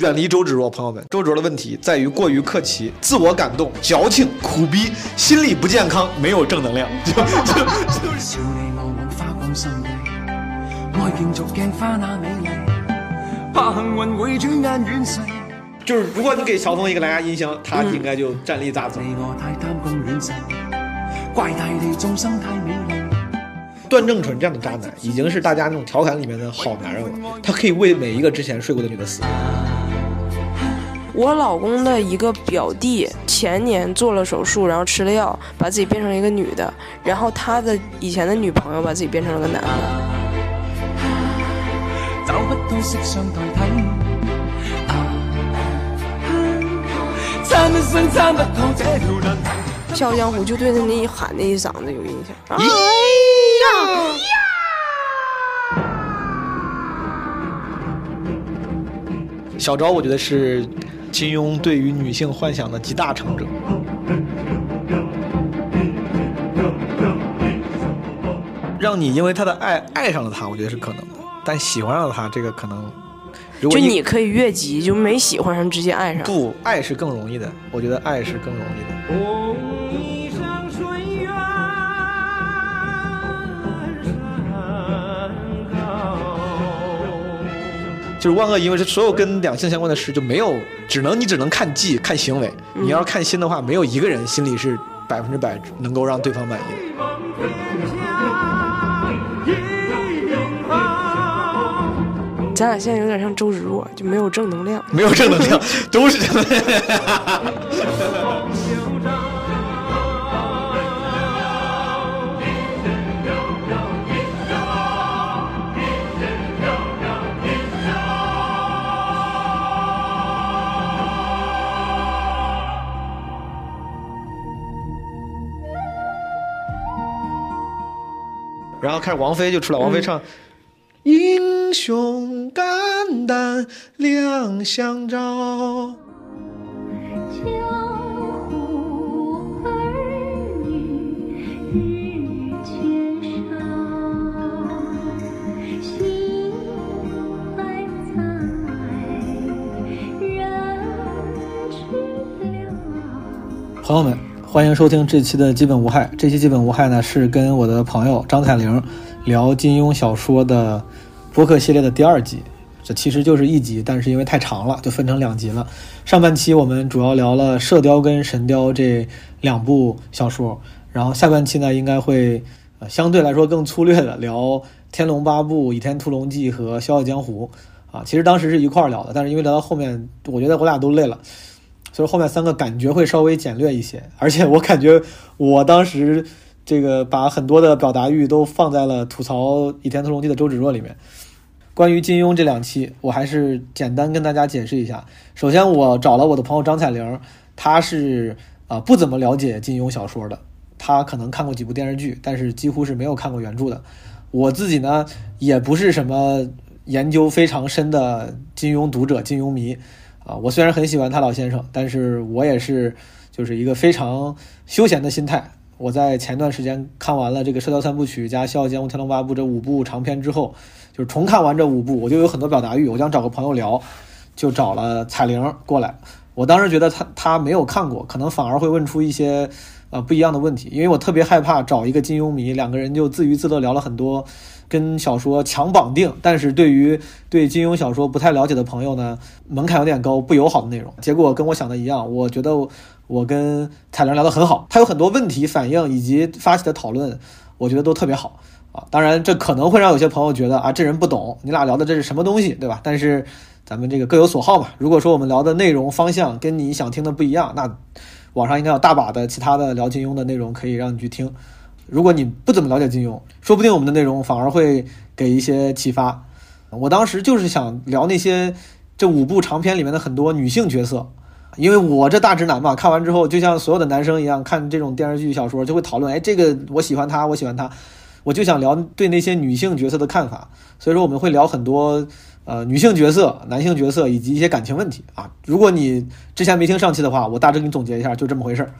远离周芷若，朋友们，周芷若的问题在于过于客气、自我感动、矫情、苦逼，心理不健康，没有正能量。就就少你我枉花光心地，爱竞逐镜花那美丽，怕幸运会转眼远逝。就是，如果你给乔峰一个蓝牙音箱，他应该就站立大走。你我太贪功恋势，怪大地众生太美丽。段正淳这样的渣男，已经是大家那种调侃里面的好男人了。他可以为每一个之前睡过的女的死。我老公的一个表弟前年做了手术，然后吃了药，把自己变成了一个女的。然后他的以前的女朋友把自己变成了个男的。找不到色相代替，啊差一生差不透这条难题。《笑傲江湖》就对他那一喊那一嗓子有印象。哎呀！小昭，我觉得是金庸对于女性幻想的集大成者。让你因为他的爱爱上了他，我觉得是可能的，但喜欢上了他，这个可能，如果就你可以越级，就没喜欢上直接爱上。不爱是更容易的，我觉得爱是更容易的。就是万恶淫为是所有跟两性相关的事就没有，只能你只能看技看行为，你要是看心的话，没有一个人心里是百分之百能够让对方满意的。咱俩现在有点像周芷若，就没有正能量。没有正能量，都是正能量。然后开始王菲就出来，王菲唱。英雄肝胆两相照。江湖儿女日渐少，心还在，人去了。朋友们，欢迎收听这期的《基本无害》。这期《基本无害》呢，是跟我的朋友张彩玲聊金庸小说的播客系列的第二集。这其实就是一集，但是因为太长了，就分成两集了。上半期我们主要聊了《射雕》跟《神雕》这两部小说，然后下半期呢，应该会相对来说更粗略的聊《天龙八部》《倚天屠龙记》和《笑傲江湖》啊。其实当时是一块儿聊的，但是因为聊到后面，我觉得我俩都累了。所以后面三个感觉会稍微简略一些，而且我感觉我当时这个把很多的表达欲都放在了吐槽《倚天屠龙记》的周芷若里面。关于金庸这两期，我还是简单跟大家解释一下。首先，我找了我的朋友张彩玲，她是啊、不怎么了解金庸小说的，她可能看过几部电视剧，但是几乎是没有看过原著的。我自己呢，也不是什么研究非常深的金庸读者、金庸迷。啊，我虽然很喜欢他老先生，但是我也是就是一个非常休闲的心态。我在前段时间看完了这个《射雕三部曲》加《笑傲江湖》《天龙八部》这五部长篇之后，就是重看完这五部，我就有很多表达欲，我想找个朋友聊，就找了彩玲过来。我当时觉得他他没有看过，可能反而会问出一些呃不一样的问题，因为我特别害怕找一个金庸迷，两个人就自娱自乐聊了很多跟小说强绑定，但是对于对金庸小说不太了解的朋友呢，门槛有点高，不友好的内容。结果跟我想的一样，我觉得我跟彩玲聊得很好，他有很多问题反应以及发起的讨论，我觉得都特别好啊。当然，这可能会让有些朋友觉得啊，这人不懂，你俩聊的这是什么东西，对吧？但是咱们这个各有所好嘛。如果说我们聊的内容方向跟你想听的不一样，那网上应该有大把的其他的聊金庸的内容可以让你去听。如果你不怎么了解金庸，说不定我们的内容反而会给一些启发。我当时就是想聊那些这五部长篇里面的很多女性角色，因为我这大直男嘛，看完之后就像所有的男生一样，看这种电视剧、小说就会讨论，哎，这个我喜欢他，我喜欢他，我就想聊对那些女性角色的看法。所以说我们会聊很多呃女性角色、男性角色以及一些感情问题啊。如果你之前没听上期的话，我大致给你总结一下，就这么回事儿。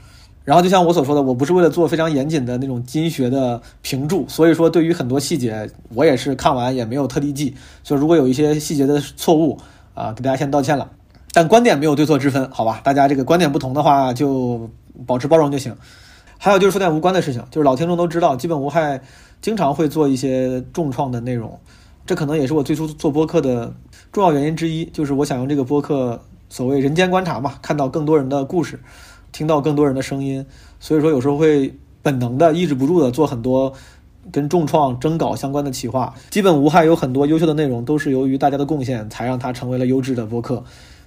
然后就像我所说的，我不是为了做非常严谨的那种经学的评注，所以说对于很多细节，我也是看完也没有特地记。所以如果有一些细节的错误啊、给大家先道歉了。但观点没有对错之分，好吧？大家这个观点不同的话，就保持包容就行。还有就是说点无关的事情，就是老听众都知道，基本无害经常会做一些重创的内容，这可能也是我最初做播客的重要原因之一，就是我想用这个播客所谓人间观察嘛，看到更多人的故事，听到更多人的声音，所以说有时候会本能的抑制不住的做很多跟重创征稿相关的企划。基本无害有很多优秀的内容，都是由于大家的贡献才让它成为了优质的播客。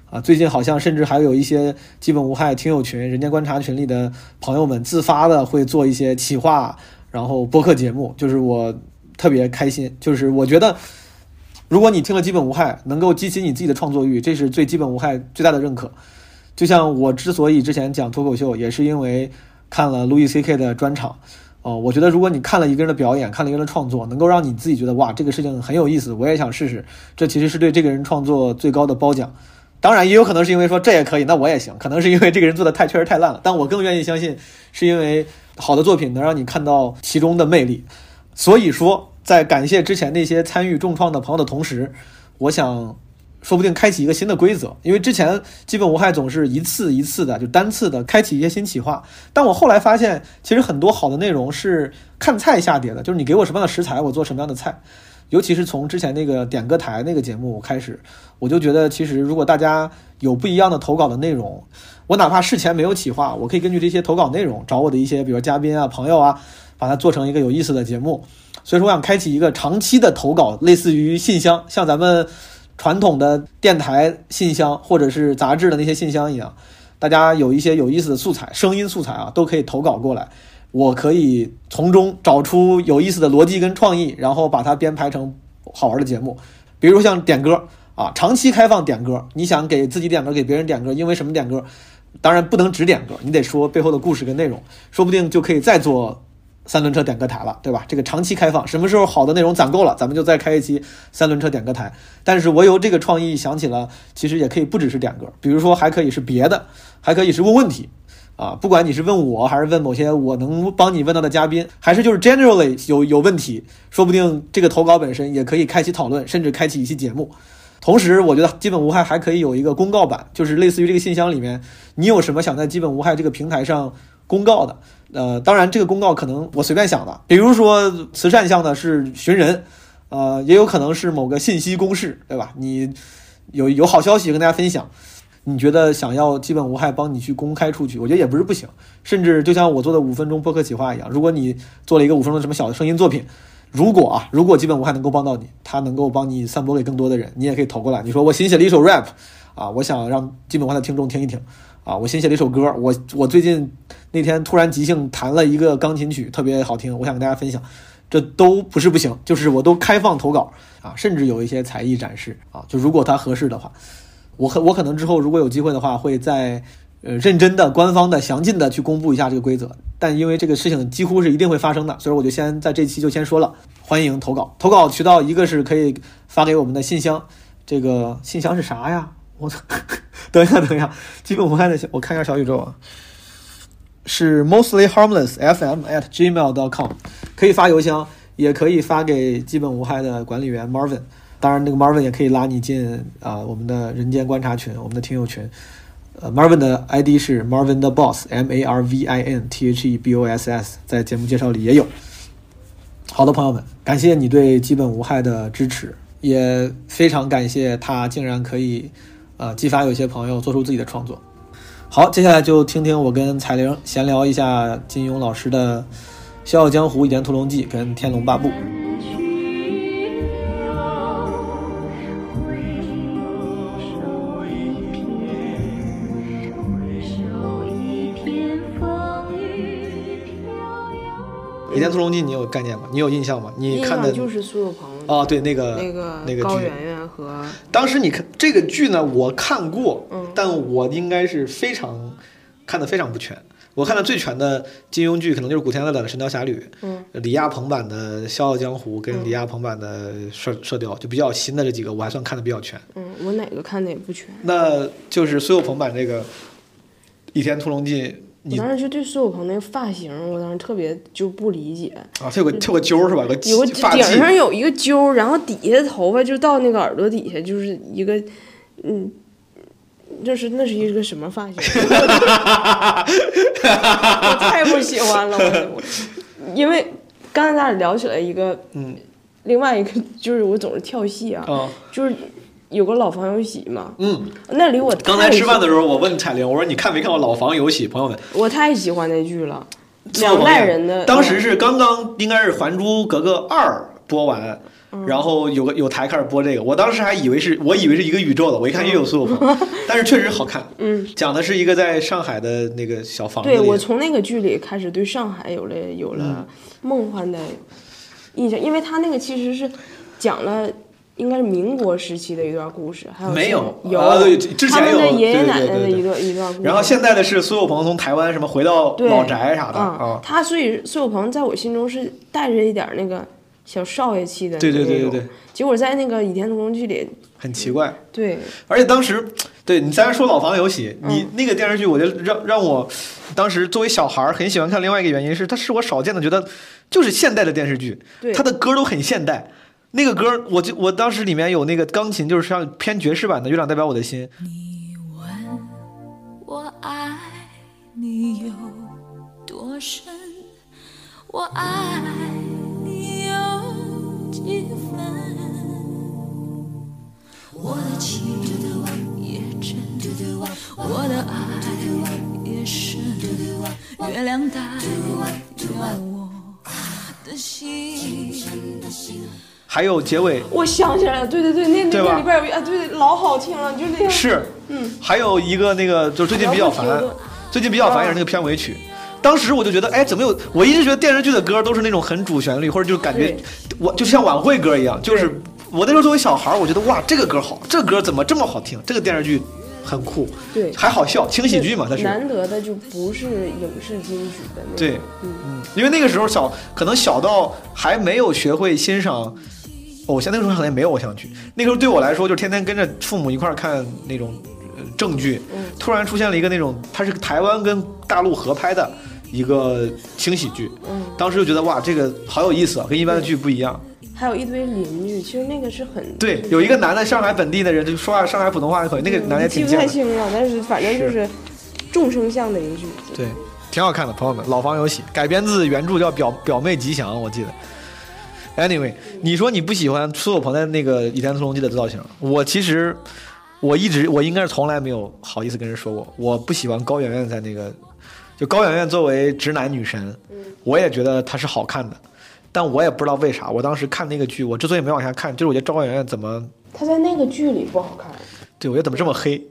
啊，最近好像甚至还有一些基本无害听友群、人间观察群里的朋友们自发的会做一些企划，然后播客节目，就是我特别开心。就是我觉得，如果你听了基本无害，能够激起你自己的创作欲，这是最基本无害最大的认可。就像我之所以之前讲脱口秀，也是因为看了路易 C K 的专场。哦，我觉得如果你看了一个人的表演，看了一个人的创作，能够让你自己觉得哇，这个事情很有意思，我也想试试，这其实是对这个人创作最高的褒奖。当然，也有可能是因为说这也可以，那我也行。可能是因为这个人做的太确实太烂了，但我更愿意相信，是因为好的作品能让你看到其中的魅力。所以说，在感谢之前那些参与重创的朋友的同时，我想说不定开启一个新的规则，因为之前基本无害总是一次一次的就单次的开启一些新企划，但我后来发现，其实很多好的内容是看菜下碟的，就是你给我什么样的食材，我做什么样的菜。尤其是从之前那个点歌台那个节目开始，我就觉得其实如果大家有不一样的投稿的内容，我哪怕事前没有企划，我可以根据这些投稿内容找我的一些比如嘉宾啊、朋友啊，把它做成一个有意思的节目。所以说，我想开启一个长期的投稿，类似于信箱，像咱们传统的电台信箱或者是杂志的那些信箱一样，大家有一些有意思的素材、声音素材啊，都可以投稿过来。我可以从中找出有意思的逻辑跟创意，然后把它编排成好玩的节目。比如像点歌啊，长期开放点歌，你想给自己点歌，给别人点歌，因为什么点歌？当然不能只点歌，你得说背后的故事跟内容，说不定就可以再做三轮车点歌台了，对吧？这个长期开放，什么时候好的内容攒够了，咱们就再开一期三轮车点歌台。但是我有这个创意想起了，其实也可以不只是点歌，比如说还可以是别的，还可以是问问题。啊，不管你是问我还是问某些我能帮你问到的嘉宾，还是就是 generally 有有问题，说不定这个投稿本身也可以开启讨论，甚至开启一期节目。同时，我觉得基本无害还可以有一个公告版，就是类似于这个信箱里面，你有什么想在基本无害这个平台上公告的？呃，当然这个公告可能我随便想的，比如说慈善项呢是寻人，呃，也有可能是某个信息公示，对吧？你有有好消息跟大家分享。你觉得想要基本无害帮你去公开出去，我觉得也不是不行。甚至就像我做的五分钟播客企划一样，如果你做了一个五分钟的什么小的声音作品，如果啊，如果基本无害能够帮到你，他能够帮你散播给更多的人，你也可以投过来。你说我新写了一首 rap，啊，我想让基本无害的听众听一听，啊，我新写了一首歌，我我最近那天突然即兴弹了一个钢琴曲，特别好听，我想跟大家分享，这都不是不行，就是我都开放投稿啊，甚至有一些才艺展示啊，就如果他合适的话。我可我可能之后如果有机会的话，会在呃认真的、官方的、详尽的去公布一下这个规则。但因为这个事情几乎是一定会发生的，所以我就先在这期就先说了，欢迎投稿。投稿渠道一个是可以发给我们的信箱，这个信箱是啥呀？我等一下，等一下，基本无害的，我看一下小宇宙啊，是 mostly harmless fm at gmail dot com，可以发邮箱，也可以发给基本无害的管理员 Marvin。当然，那个 Marvin 也可以拉你进啊、我们的人间观察群，我们的听友群。呃，Marvin 的 ID 是 Marvin 的 Boss，M A R V I N T H E B O S S，在节目介绍里也有。好的，朋友们，感谢你对基本无害的支持，也非常感谢他竟然可以啊激发有些朋友做出自己的创作。好，接下来就听听我跟彩玲闲聊一下金庸老师的《笑傲江湖》《倚天屠龙记》跟《天龙八部》。《倚天屠龙记》你有概念吗？你有印象吗？你看的就是苏有朋哦，对，那个那个那个剧，高圆圆和当时你看这个剧呢，我看过，嗯但我应该是非常看的非常不全。我看的最全的金庸剧，可能就是古天乐的《神雕侠侣》，嗯李亚鹏版的《笑傲江湖》跟李亚鹏版的《射射雕》，就比较新的这几个，我还算看的比较全。嗯，我哪个看的也不全。那就是苏有朋版这个《倚天屠龙记》，我你当时就对苏有朋那个发型，我当时特别就不理解，啊，他有个它有个揪是吧？有个有个顶上有一个揪，然后底下头发就到那个耳朵底下，就是一个嗯就是那是一个什么发型？我太不喜欢了，因为刚才咱俩聊起来一个，嗯，另外一个就是我总是跳戏啊，啊，就是有个老房有喜嘛，嗯，那里我刚才吃饭的时时候，我问彩玲，我说你看没看过《老房有喜》？朋友们，我太喜欢那剧了，两代人的，当时是刚刚应该是《还珠格格二》播完。嗯。然后有个有台开始播这个，我当时还以为是我以为是一个宇宙的，我一看又有苏有朋，但是确实好看。嗯，讲的是一个在上海的那个小房子，对我从那个剧里开始对上海有了有嗯。了梦幻的印象，因为他那个其实是讲了。应该是民国时期的一段故事，还有没有有、啊之前他们的有爷爷奶奶的一段一段故事。然后现在的是苏有朋从台湾什么回到老宅啥的他所以苏有朋在我心中是带着一点那个小少爷气的对对对对对，结果在那个《倚天屠龙记》里，很奇怪。对而且当时，对你咱说老房有喜，嗯你那个电视剧，我就让让我当时作为小孩很喜欢看。另外一个原因是，它是我少见的觉得就是现代的电视剧，对，它的歌都很现代。那个歌，我就我当时里面有那个钢琴，就是像偏爵士版的《月亮代表我的心》。你问我爱你有多深，我爱你有几分？我的情也真，我的爱也深。月亮代表我的心。还有结尾我想起来了，对对对，那那个里边有一啊，对，老好听了，就那样。是，嗯，还有一个那个就是最近比较烦最近比较烦也是那个片尾曲。当时我就觉得，哎，怎么有？我一直觉得电视剧的歌都是那种很主旋律，或者就感觉我就像晚会歌一样，就是我那时候作为小孩儿，我觉得哇，这个歌好，这个歌怎么这么好听？这个电视剧很酷，对还好笑，轻喜剧嘛，它是。难得的就不是影视金曲的那种。对，嗯，嗯，因为那个时候小，可能小到还没有学会欣赏偶像，那个时候好像也没有偶像剧。那个时候对我来说，就天天跟着父母一块儿看那种呃正剧，嗯突然出现了一个那种，它是台湾跟大陆合拍的一个轻喜剧，嗯，当时就觉得哇，这个好有意思啊，跟一般的剧不一样。还有一堆邻居，其实那个是很对，有一个男的上海本地的人，就说话上海普通话的口音，那个男的也嗯记不太清了，但是反正就是众生相的一个剧。对，挺好看的，朋友们，《老房有喜》改编自原著叫表表妹吉祥，我记得。Anyway，你说你不喜欢苏有朋的那个《倚天屠龙记》的造型，我其实我一直我应该是从来没有好意思跟人说过，我不喜欢高圆圆在那个，就高圆圆作为直男女神，我也觉得她是好看的，但我也不知道为啥，我当时看那个剧，我之所以没往下看，就是我觉得高圆圆怎么她在那个剧里不好看，对，我觉得怎么这么黑？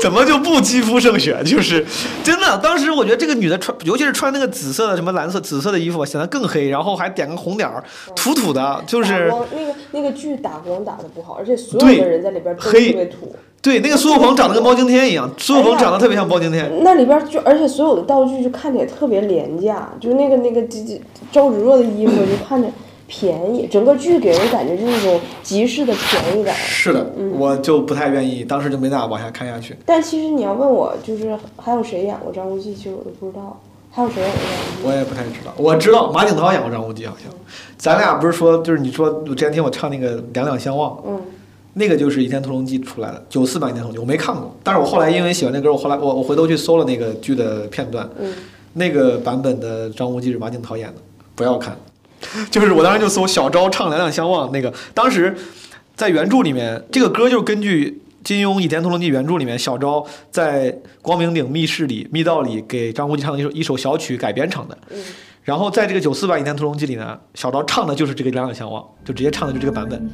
怎么就不肌肤胜雪？就是真的，当时我觉得这个女的穿，尤其是穿那个紫色的、什么蓝色、紫色的衣服，显得更黑，然后还点个红点儿，土土的，就是那个那个剧打光打的不好，而且所对有的人在里边都特黑别土。对那个苏有朋长得跟包青天一样，苏有朋长得特别像包青天。那里边就而且所有的道具就看起来特别廉价，就是那个那个这这周芷若的衣服就看着便宜，整个剧给人感觉就是一种集市的便宜感。是的，我就不太愿意，当时就没咋往下看下去。但其实你要问我，就是还有谁演过张无忌，其实我都不知道。还有谁演过张无忌？我也不太知道，我知道马景涛演过张无忌，好像。咱俩不是说，就是你说，我之前听我唱那个《两两相望》，嗯，那个就是《倚天屠龙记》出来的，九四版《倚天屠龙记》，我没看过，但是我后来因为喜欢那歌，我后来我我回头去搜了那个剧的片段，嗯，那个版本的张无忌是马景涛演的，不要看，就是我当时就搜小昭唱《两两相望》那个，当时在原著里面，这个歌就是根据金庸《倚天屠龙记》原著里面小昭在光明顶密室里密道里给张无忌唱的一首一首小曲改编成的，嗯然后在这个九四版《倚天屠龙记》里呢，小昭唱的就是这个《两两相望》，就直接唱的就这个版本。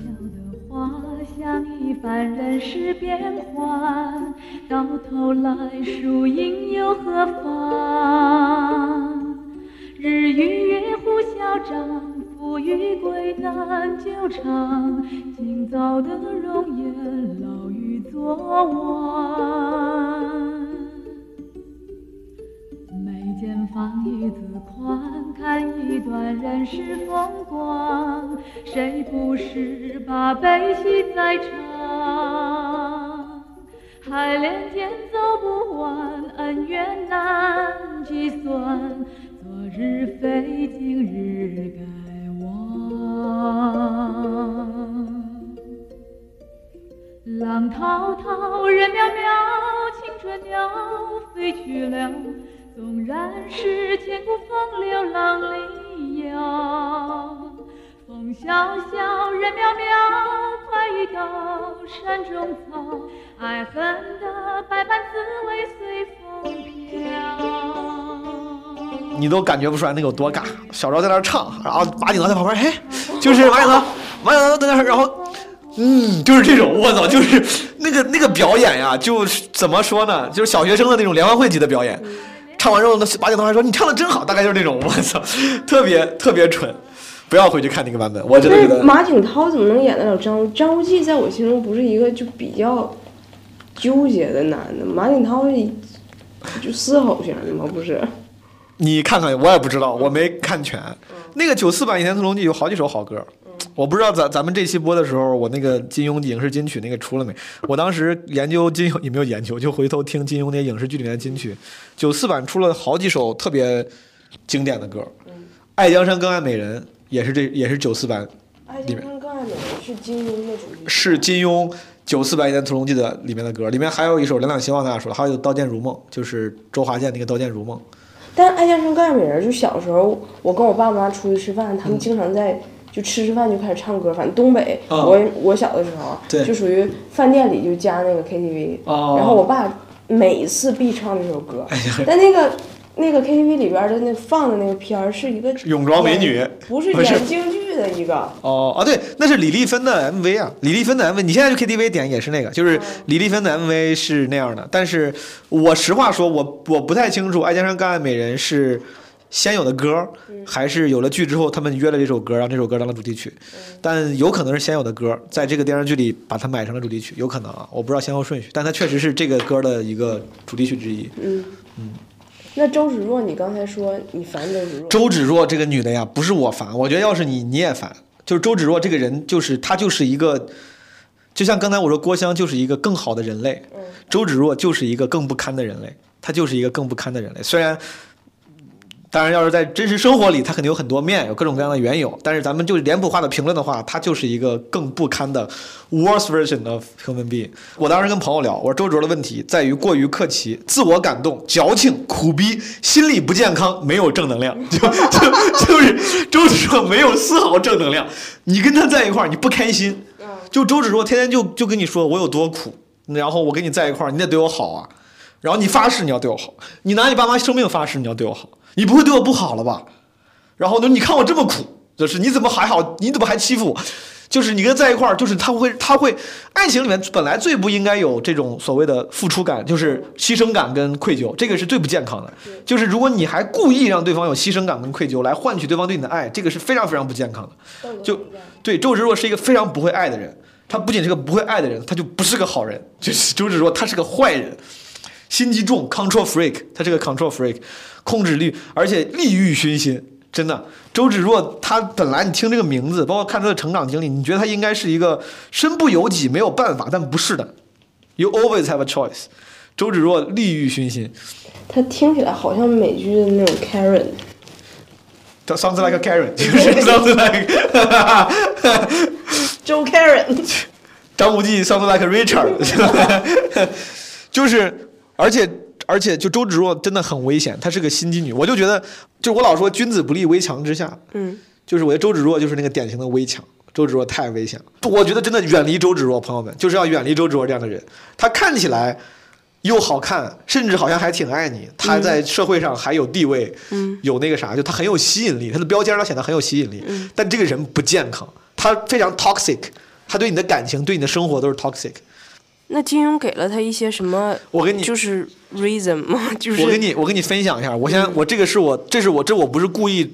花像一番人世变幻，到头来输赢又何妨？日与月互消长，富与贵难久长。今早的容颜老于昨晚。眉间放一字宽，看一段人世风光。谁不是把悲喜在尝？海连天走不完，恩怨难计算。昨日非，今日该忘。浪滔滔，人渺渺，青春鸟飞去了，纵然是千古风流浪里摇。风萧萧，人渺渺，快意刀山中草。爱恨的百般滋味随风飘。你都感觉不出来那有多尬。小昭在那儿唱，然后马景涛在旁边，嘿，就是马景涛，马景涛在那儿，然后，嗯，就是这种，我操，就是那个那个表演呀，就是怎么说呢，就是小学生的那种联欢会级的表演。唱完之后，那马景涛还说你唱的真好，大概就是那种，我操，特别特别蠢。不要回去看那个版本，我觉得马景涛怎么能演得了张张无忌？在我心中不是一个就比较纠结的男的，马景涛就嘶吼型的吗？不是？你看看，我也不知道，我没看全。那个九四版《倚天屠龙记》有好几首好歌，我不知道咱咱们这期播的时候，我那个金庸影视金曲那个出了没？我当时研究金庸，也没有研究，就回头听金庸那影视剧里面的金曲。九四版出了好几首特别经典的歌，《爱江山更爱美人》。也是这也是九四版，里面更爱美人是金庸的主题，是金庸九四版《倚天屠龙记》的里面的歌，里面还有一首《两两相望》，大家说了，还有《刀剑如梦》，就是周华健那个《刀剑如梦》。但《爱江山更爱美人》就小时候，我跟我爸妈出去吃饭，他们经常在就吃吃饭就开始唱歌，反正东北，我我小的时候就属于饭店里就加那个 KTV，然后我爸每次必唱那首歌，但那个。那个 KTV 里边的那放的那个片儿是一个泳装美女，不是演京剧的一个。哦啊，对，那是李丽芬的 MV 啊，李丽芬的 MV，你现在去 KTV 点也是那个，就是李丽芬的 MV 是那样的。但是我实话说，我我不太清楚《爱江山更爱美人》是先有的歌，还是有了剧之后他们约了这首歌，让这首歌当了主题曲。但有可能是先有的歌，在这个电视剧里把它买成了主题曲，有可能啊，我不知道先后顺序，但它确实是这个歌的一个主题曲之一。嗯嗯。那周芷若，你刚才说你烦周芷若？周芷若这个女的呀，不是我烦，我觉得要是你你也烦。就是周芷若这个人，就是她就是一个，就像刚才我说郭襄就是一个更好的人类，周芷若就是一个更不堪的人类，她就是一个更不堪的人类。虽然。当然，要是在真实生活里，他肯定有很多面，有各种各样的缘由。但是咱们就脸谱化的评论的话，他就是一个更不堪的 worse version of human being。我当时跟朋友聊，我说周芷若的问题在于过于客气、自我感动、矫情、苦逼、心理不健康、没有正能量，就就就是周芷若没有丝毫正能量。你跟他在一块儿，你不开心。就周芷若天天就就跟你说我有多苦，然后我跟你在一块儿，你得对我好啊。然后你发誓你要对我好，你拿你爸妈生命发誓你要对我好。你不会对我不好了吧？然后呢？你看我这么苦，就是你怎么还好？你怎么还欺负我？就是你跟他在一块儿，就是他会，他会，爱情里面本来最不应该有这种所谓的付出感，就是牺牲感跟愧疚，这个是最不健康的。就是如果你还故意让对方有牺牲感跟愧疚来换取对方对你的爱，这个是非常非常不健康的。就对周芷若是一个非常不会爱的人，他不仅是个不会爱的人，他就不是个好人。就是周芷若，他是个坏人，心机重，control freak，他是个 control freak。控制力，而且利欲熏心，真的。周芷若，她本来你听这个名字，包括看她的成长经历，你觉得她应该是一个身不由己、没有办法，但不是的。You always have a choice。周芷若利欲熏心，她听起来好像美剧的那种 Karen。Sounds like a Karen，就是 sounds like。周 Karen。张无忌 sounds like Richard，就是，而且。而且，就周芷若真的很危险，她是个心机女。我就觉得，就我老说君子不立危墙之下，嗯，就是我觉得周芷若就是那个典型的危墙。周芷若太危险了，我觉得真的远离周芷若，朋友们就是要远离周芷若这样的人。她看起来又好看，甚至好像还挺爱你，她在社会上还有地位，嗯，有那个啥，就她很有吸引力，她的标签上显得很有吸引力。但这个人不健康，她非常 toxic，她对你的感情、对你的生活都是 toxic。那金庸给了他一些什么？我给你就是 reason 吗？就是我跟你我跟你分享一下，我先我这个是我这是我这我不是故意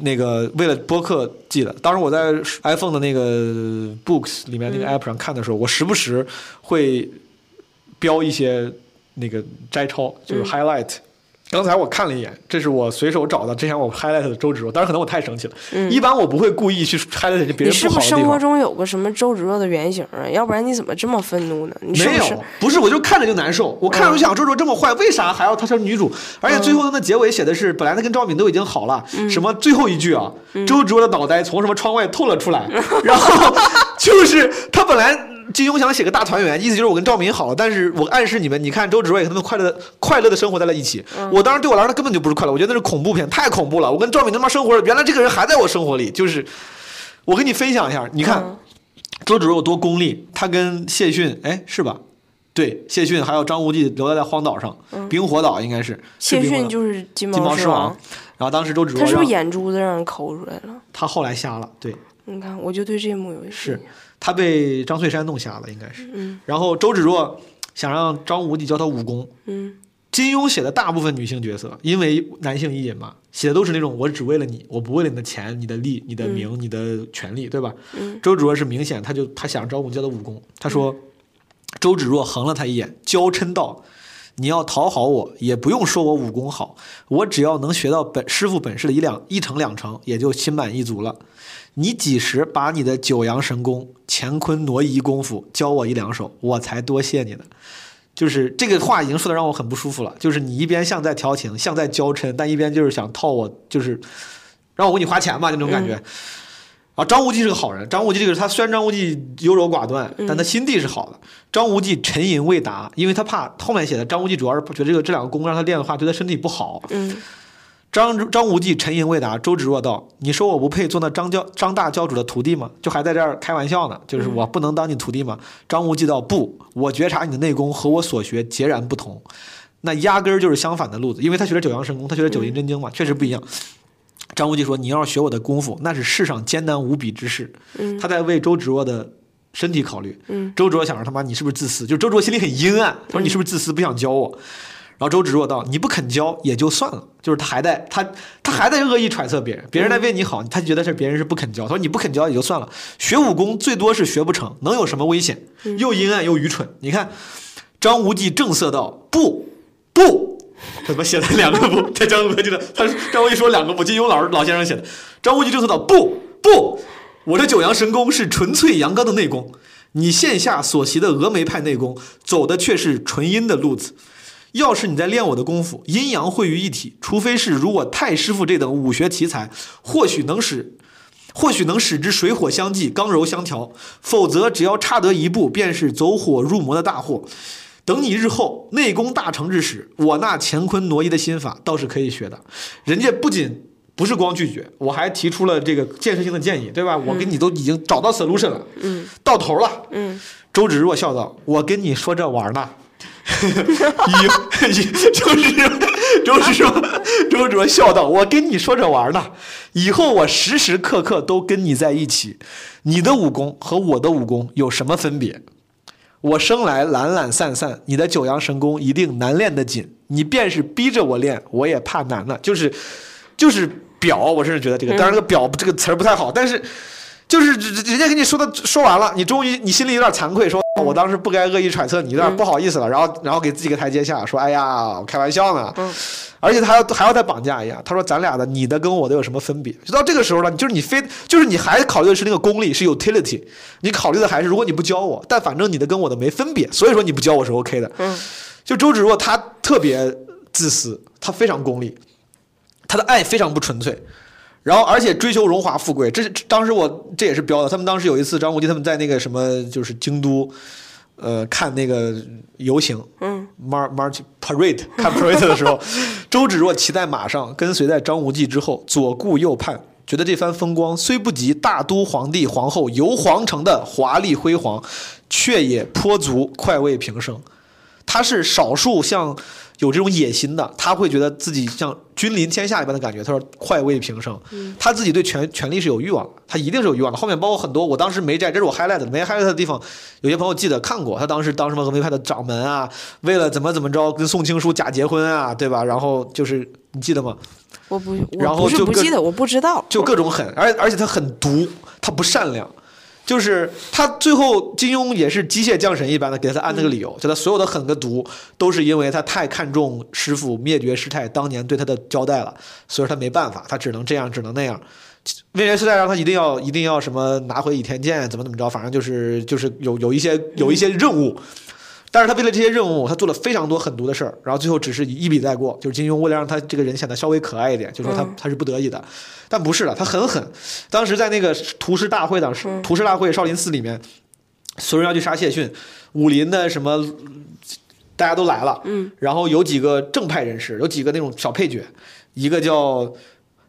那个为了播客记的。当时我在 iPhone 的那个 Books 里面那个 App 上看的时候，我时不时会标一些那个摘抄，就是 highlight。刚才我看了一眼，这是我随手找的之前我 highlight 的周芷若，但是可能我太生气了。嗯，一般我不会故意去 highlight 别人不好的地方。你是不是生活中有个什么周芷若的原型啊？要不然你怎么这么愤怒呢？没有，不是，我就看着就难受。我看着就想，周芷若这么坏，为啥还要她成女主？而且最后的那结尾写的是，本来她跟赵敏都已经好了，什么最后一句啊，周芷若的脑袋从什么窗外透了出来，然后 就是她本来。金庸想写个大团圆，意思就是我跟赵敏好了，但是我暗示你们，你看周芷若也跟他们快乐的快乐的生活在了一起。我当时对我来说，他根本就不是快乐，我觉得那是恐怖片，太恐怖了。我跟赵敏他妈生活，原来这个人还在我生活里，就是我跟你分享一下，你看周芷若有多功利，他跟谢逊，哎，是吧？对，谢逊还有张无忌留在在荒岛上，冰火岛应该是。谢逊就是金毛狮王。然后当时周芷若他是不是眼珠子让人抠出来了？他后来瞎了，对。你看，我就对这一幕有是，他被张翠山弄瞎了，应该是。嗯。然后周芷若想让张无忌教他武功。嗯。金庸写的大部分女性角色，因为男性意淫嘛，写的都是那种我只为了你，我不为了你的钱、你的利、你的名、你的权利，对吧？嗯。周芷若是明显，他就他想让张无忌教他武功，他说。周芷若横了他一眼，娇嗔道：“你要讨好我，也不用说我武功好，我只要能学到本师傅本事的一两一成两成，也就心满意足了。你几时把你的九阳神功、乾坤挪移功夫教我一两手，我才多谢你呢。”就是这个话已经说的让我很不舒服了。就是你一边像在调情，像在娇嗔，但一边就是想套我，就是让我为你花钱嘛，那种感觉。啊，张无忌是个好人。张无忌这个他虽然张无忌优柔寡断，但他心地是好的。张无忌沉吟未答，因为他怕后面写的张无忌主要是觉得这个这两个功让他练的话对他身体不好。嗯，张张无忌沉吟未答。周芷若道：“你说我不配做那张教张大教主的徒弟吗？就还在这儿开玩笑呢，就是我不能当你徒弟吗？”张无忌道：“不，我觉察你的内功和我所学截然不同，那压根儿就是相反的路子。因为他学的九阳神功，他学的九阴真经嘛，确实不一样。”张无忌说：“你要学我的功夫，那是世上艰难无比之事。”他在为周芷若的身体考虑。周芷若想着他妈你是不是自私？就周芷若心里很阴暗。他说：“你是不是自私，不想教我？”然后周芷若道：“你不肯教也就算了，就是他还在他他还在恶意揣测别人，别人在为你好，他觉得是别人是不肯教。他说你不肯教也就算了，学武功最多是学不成，能有什么危险？又阴暗又愚蠢。你看，张无忌正色道：不不。”怎么写了两个不？在张无忌的，他张无忌说两个不，金庸老师老先生写的。张无忌正色道：“不不，我这九阳神功是纯粹阳刚的内功，你线下所习的峨眉派内功，走的却是纯阴的路子。要是你在练我的功夫，阴阳汇于一体，除非是如我太师傅这等武学奇才，或许能使，或许能使之水火相济，刚柔相调。否则，只要差得一步，便是走火入魔的大祸。”等你日后内功大成之时，我那乾坤挪移的心法倒是可以学的。人家不仅不是光拒绝，我还提出了这个建设性的建议，对吧？我跟你都已经找到 solution 了，嗯，到头了，嗯。周芷若笑道：“我跟你说这玩呢。” 以周芷周芷若周芷若笑道：“我跟你说着玩呢，以后我时时刻刻都跟你在一起。你的武功和我的武功有什么分别？”我生来懒懒散散，你的九阳神功一定难练得紧。你便是逼着我练，我也怕难了。就是，就是表，我甚至觉得这个，当然这个表这个词儿不太好，但是，就是人家跟你说的说完了，你终于你心里有点惭愧，说我当时不该恶意揣测你，有点不好意思了，然后然后给自己个台阶下，说哎呀，我开玩笑呢。而且他还要还要再绑架一下，他说咱俩的你的跟我的有什么分别？就到这个时候了，就是你非就是你还考虑的是那个功利是 utility，你考虑的还是如果你不教我，但反正你的跟我的没分别，所以说你不教我是 OK 的。嗯，就周芷若她特别自私，她非常功利，她的爱非常不纯粹，然后而且追求荣华富贵，这是当时我这也是标的。他们当时有一次张无忌他们在那个什么就是京都。呃，看那个游行，嗯，Mar March Parade，看 Parade 的时候，周芷若骑在马上，跟随在张无忌之后，左顾右盼，觉得这番风光虽不及大都皇帝皇后游皇城的华丽辉煌，却也颇足快慰平生。他是少数像有这种野心的，他会觉得自己像君临天下一般的感觉。他说快慰平生，他自己对权权力是有欲望的，他一定是有欲望的。后面包括很多，我当时没摘，这是我 highlight 的，没 highlight 的地方，有些朋友记得看过。他当时当什么峨眉派的掌门啊，为了怎么怎么着跟宋青书假结婚啊，对吧？然后就是你记得吗？我不，然后就不记得，我不知道，就各种狠，而而且他很毒，他不善良。就是他最后金庸也是机械降神一般的给他按那个理由，就他所有的狠跟毒都是因为他太看重师傅灭绝师太当年对他的交代了，所以说他没办法，他只能这样，只能那样。灭绝师太让他一定要一定要什么拿回倚天剑，怎么怎么着，反正就是就是有有一些有一些任务。但是他为了这些任务，他做了非常多狠毒的事儿，然后最后只是一笔带过。就是金庸为了让他这个人显得稍微可爱一点，就说他他是不得已的，但不是的，他很狠。当时在那个屠师大会的屠师大会少林寺里面，所有人要去杀谢逊，武林的什么大家都来了，嗯，然后有几个正派人士，有几个那种小配角，一个叫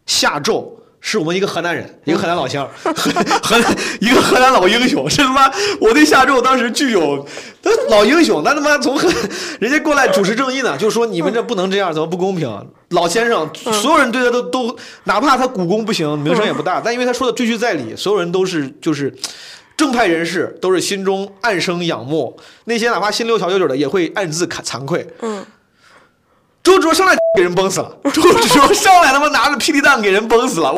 夏胄。是我们一个河南人，一个河南老乡，河 河南一个河南老英雄，是他妈我对夏胄当时具有，他老英雄，那他妈从河人家过来主持正义呢，就说你们这不能这样，怎么不公平？老先生，所有人对他都都，哪怕他武功不行，名声也不大，但因为他说的句句在理，所有人都是就是正派人士，都是心中暗生仰慕，那些哪怕心六条九九的也会暗自惭惭愧。嗯，周卓上来给人崩死了，周卓上来他妈拿着霹雳弹给人崩死了。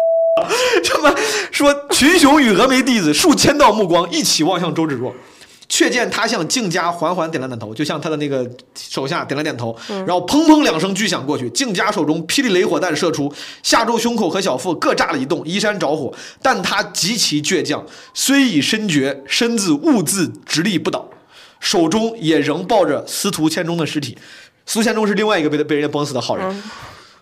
这么说，群雄与峨眉弟子数千道目光一起望向周芷若，却见他向静家缓缓点了点头，就像他的那个手下点了点头，然后砰砰两声巨响过去，静家手中霹雳雷火弹射出，下周胸口和小腹各炸了一洞，衣衫着火，但他极其倔强，虽已身绝，身子兀自直立不倒，手中也仍抱着司徒千钟的尸体。司徒千钟是另外一个被被人家崩死的好人。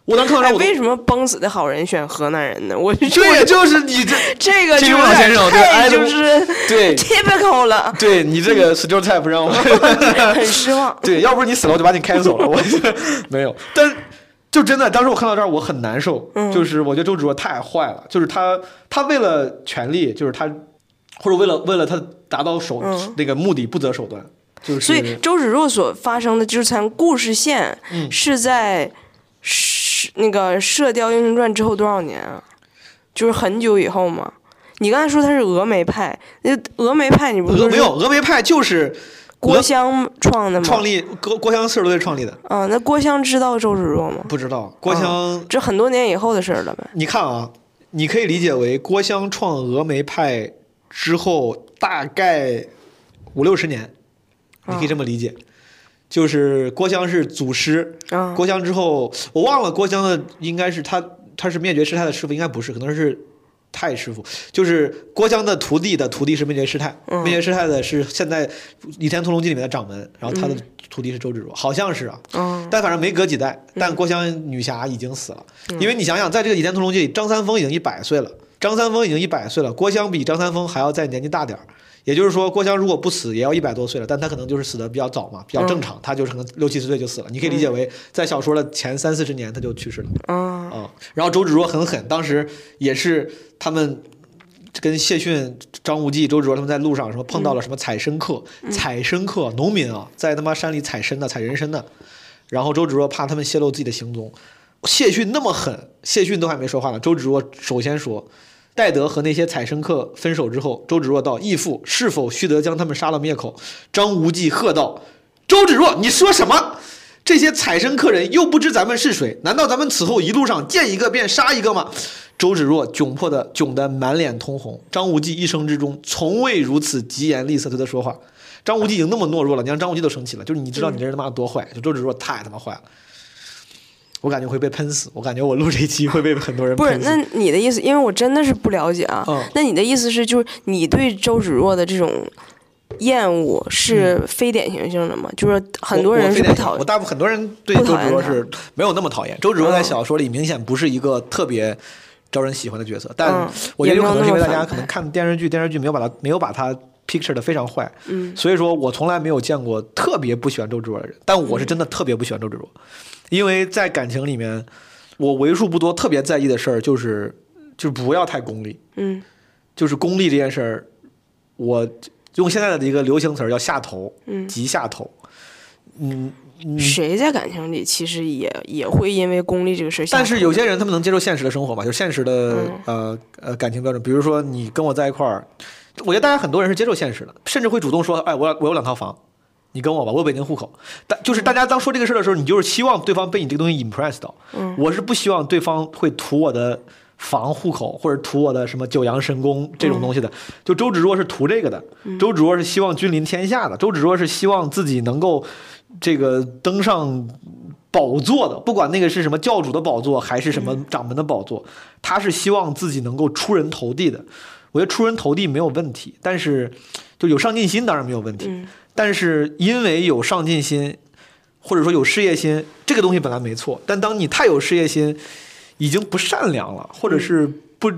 我当看到我为什么崩死的好人选河南人呢？我 对，就是你这 这个金庸老先生太就是对 typical 了。对你这个 stereotype 让我很失望。对，要不是你死了，我就把你开走了。我没有，但就真的，当时我看到这儿，我很难受。就是我觉得周芷若太坏了，就是他他为了权力，就是他或者为了为了他达到手那个目的不择手段。就是所以周芷若所发生的就是咱故事线是在。是那个《射雕英雄传》之后多少年啊？就是很久以后嘛。你刚才说他是峨眉派，那峨眉派你不是没有？峨眉派就是郭襄创的吗？创立郭郭襄四十多岁创立的。啊，那郭襄知道周芷若吗？不知道，郭襄这很多年以后的事了呗。你看啊，你可以理解为郭襄创峨眉派之后大概五六十年，你可以这么理解。就是郭襄是祖师，郭襄之后我忘了郭襄的应该是他他是灭绝师太的师傅，应该不是，可能是太师傅。就是郭襄的徒弟的徒弟是灭绝师太，灭绝师太的是现在《倚天屠龙记》里面的掌门，然后他的徒弟是周芷若，好像是啊，但反正没隔几代。但郭襄女侠已经死了，因为你想想，在这个《倚天屠龙记》里，张三丰已经一百岁了，张三丰已经一百岁了，郭襄比张三丰还要再年纪大点儿。也就是说，郭襄如果不死，也要一百多岁了，但他可能就是死的比较早嘛，比较正常，他就是可能六七十岁就死了。你可以理解为，在小说的前三四十年他就去世了。嗯，然后周芷若很狠，当时也是他们跟谢逊、张无忌、周芷若他们在路上什么碰到了什么采参客，采参客农民啊，在他妈山里采参的、采人参的。然后周芷若怕他们泄露自己的行踪，谢逊那么狠，谢逊都还没说话呢，周芷若首先说。戴德和那些采生客分手之后，周芷若道：“义父是否须得将他们杀了灭口？”张无忌喝道：“周芷若，你说什么？这些采生客人又不知咱们是谁，难道咱们此后一路上见一个便杀一个吗？”周芷若窘迫的窘得满脸通红。张无忌一生之中从未如此疾言厉色对他说话。张无忌已经那么懦弱了，你让张无忌都生气了，就是你知道你这人他妈多坏，就周芷若太他妈坏了。我感觉会被喷死，我感觉我录这期会被很多人不是。那你的意思，因为我真的是不了解啊。嗯。那你的意思是，就是你对周芷若的这种厌恶是非典型性的吗？就是很多人是不讨厌。我大部分很多人对周芷若是没有那么讨厌。周芷若在小说里明显不是一个特别招人喜欢的角色，但我觉得有可能是因为大家可能看电视剧，电视剧没有把它没有把它 picture 的非常坏。嗯。所以说我从来没有见过特别不喜欢周芷若的人，但我是真的特别不喜欢周芷若。因为在感情里面，我为数不多特别在意的事儿就是，就是不要太功利。嗯，就是功利这件事儿，我用现在的一个流行词儿叫下头，嗯，急下头。嗯，谁在感情里其实也也会因为功利这个事儿？但是有些人他们能接受现实的生活嘛？就现实的呃呃感情标准，比如说你跟我在一块儿，我觉得大家很多人是接受现实的，甚至会主动说，哎，我我有两套房。你跟我吧，我有北京户口。但就是大家当说这个事儿的时候，你就是希望对方被你这个东西 impress 到。嗯，我是不希望对方会图我的房户口或者图我的什么九阳神功这种东西的。就周芷若是图这个的，周芷若是希望君临天下的，周芷若是希望自己能够这个登上宝座的，不管那个是什么教主的宝座还是什么掌门的宝座，他是希望自己能够出人头地的。我觉得出人头地没有问题，但是就有上进心当然没有问题。但是因为有上进心，或者说有事业心，这个东西本来没错。但当你太有事业心，已经不善良了，或者是不，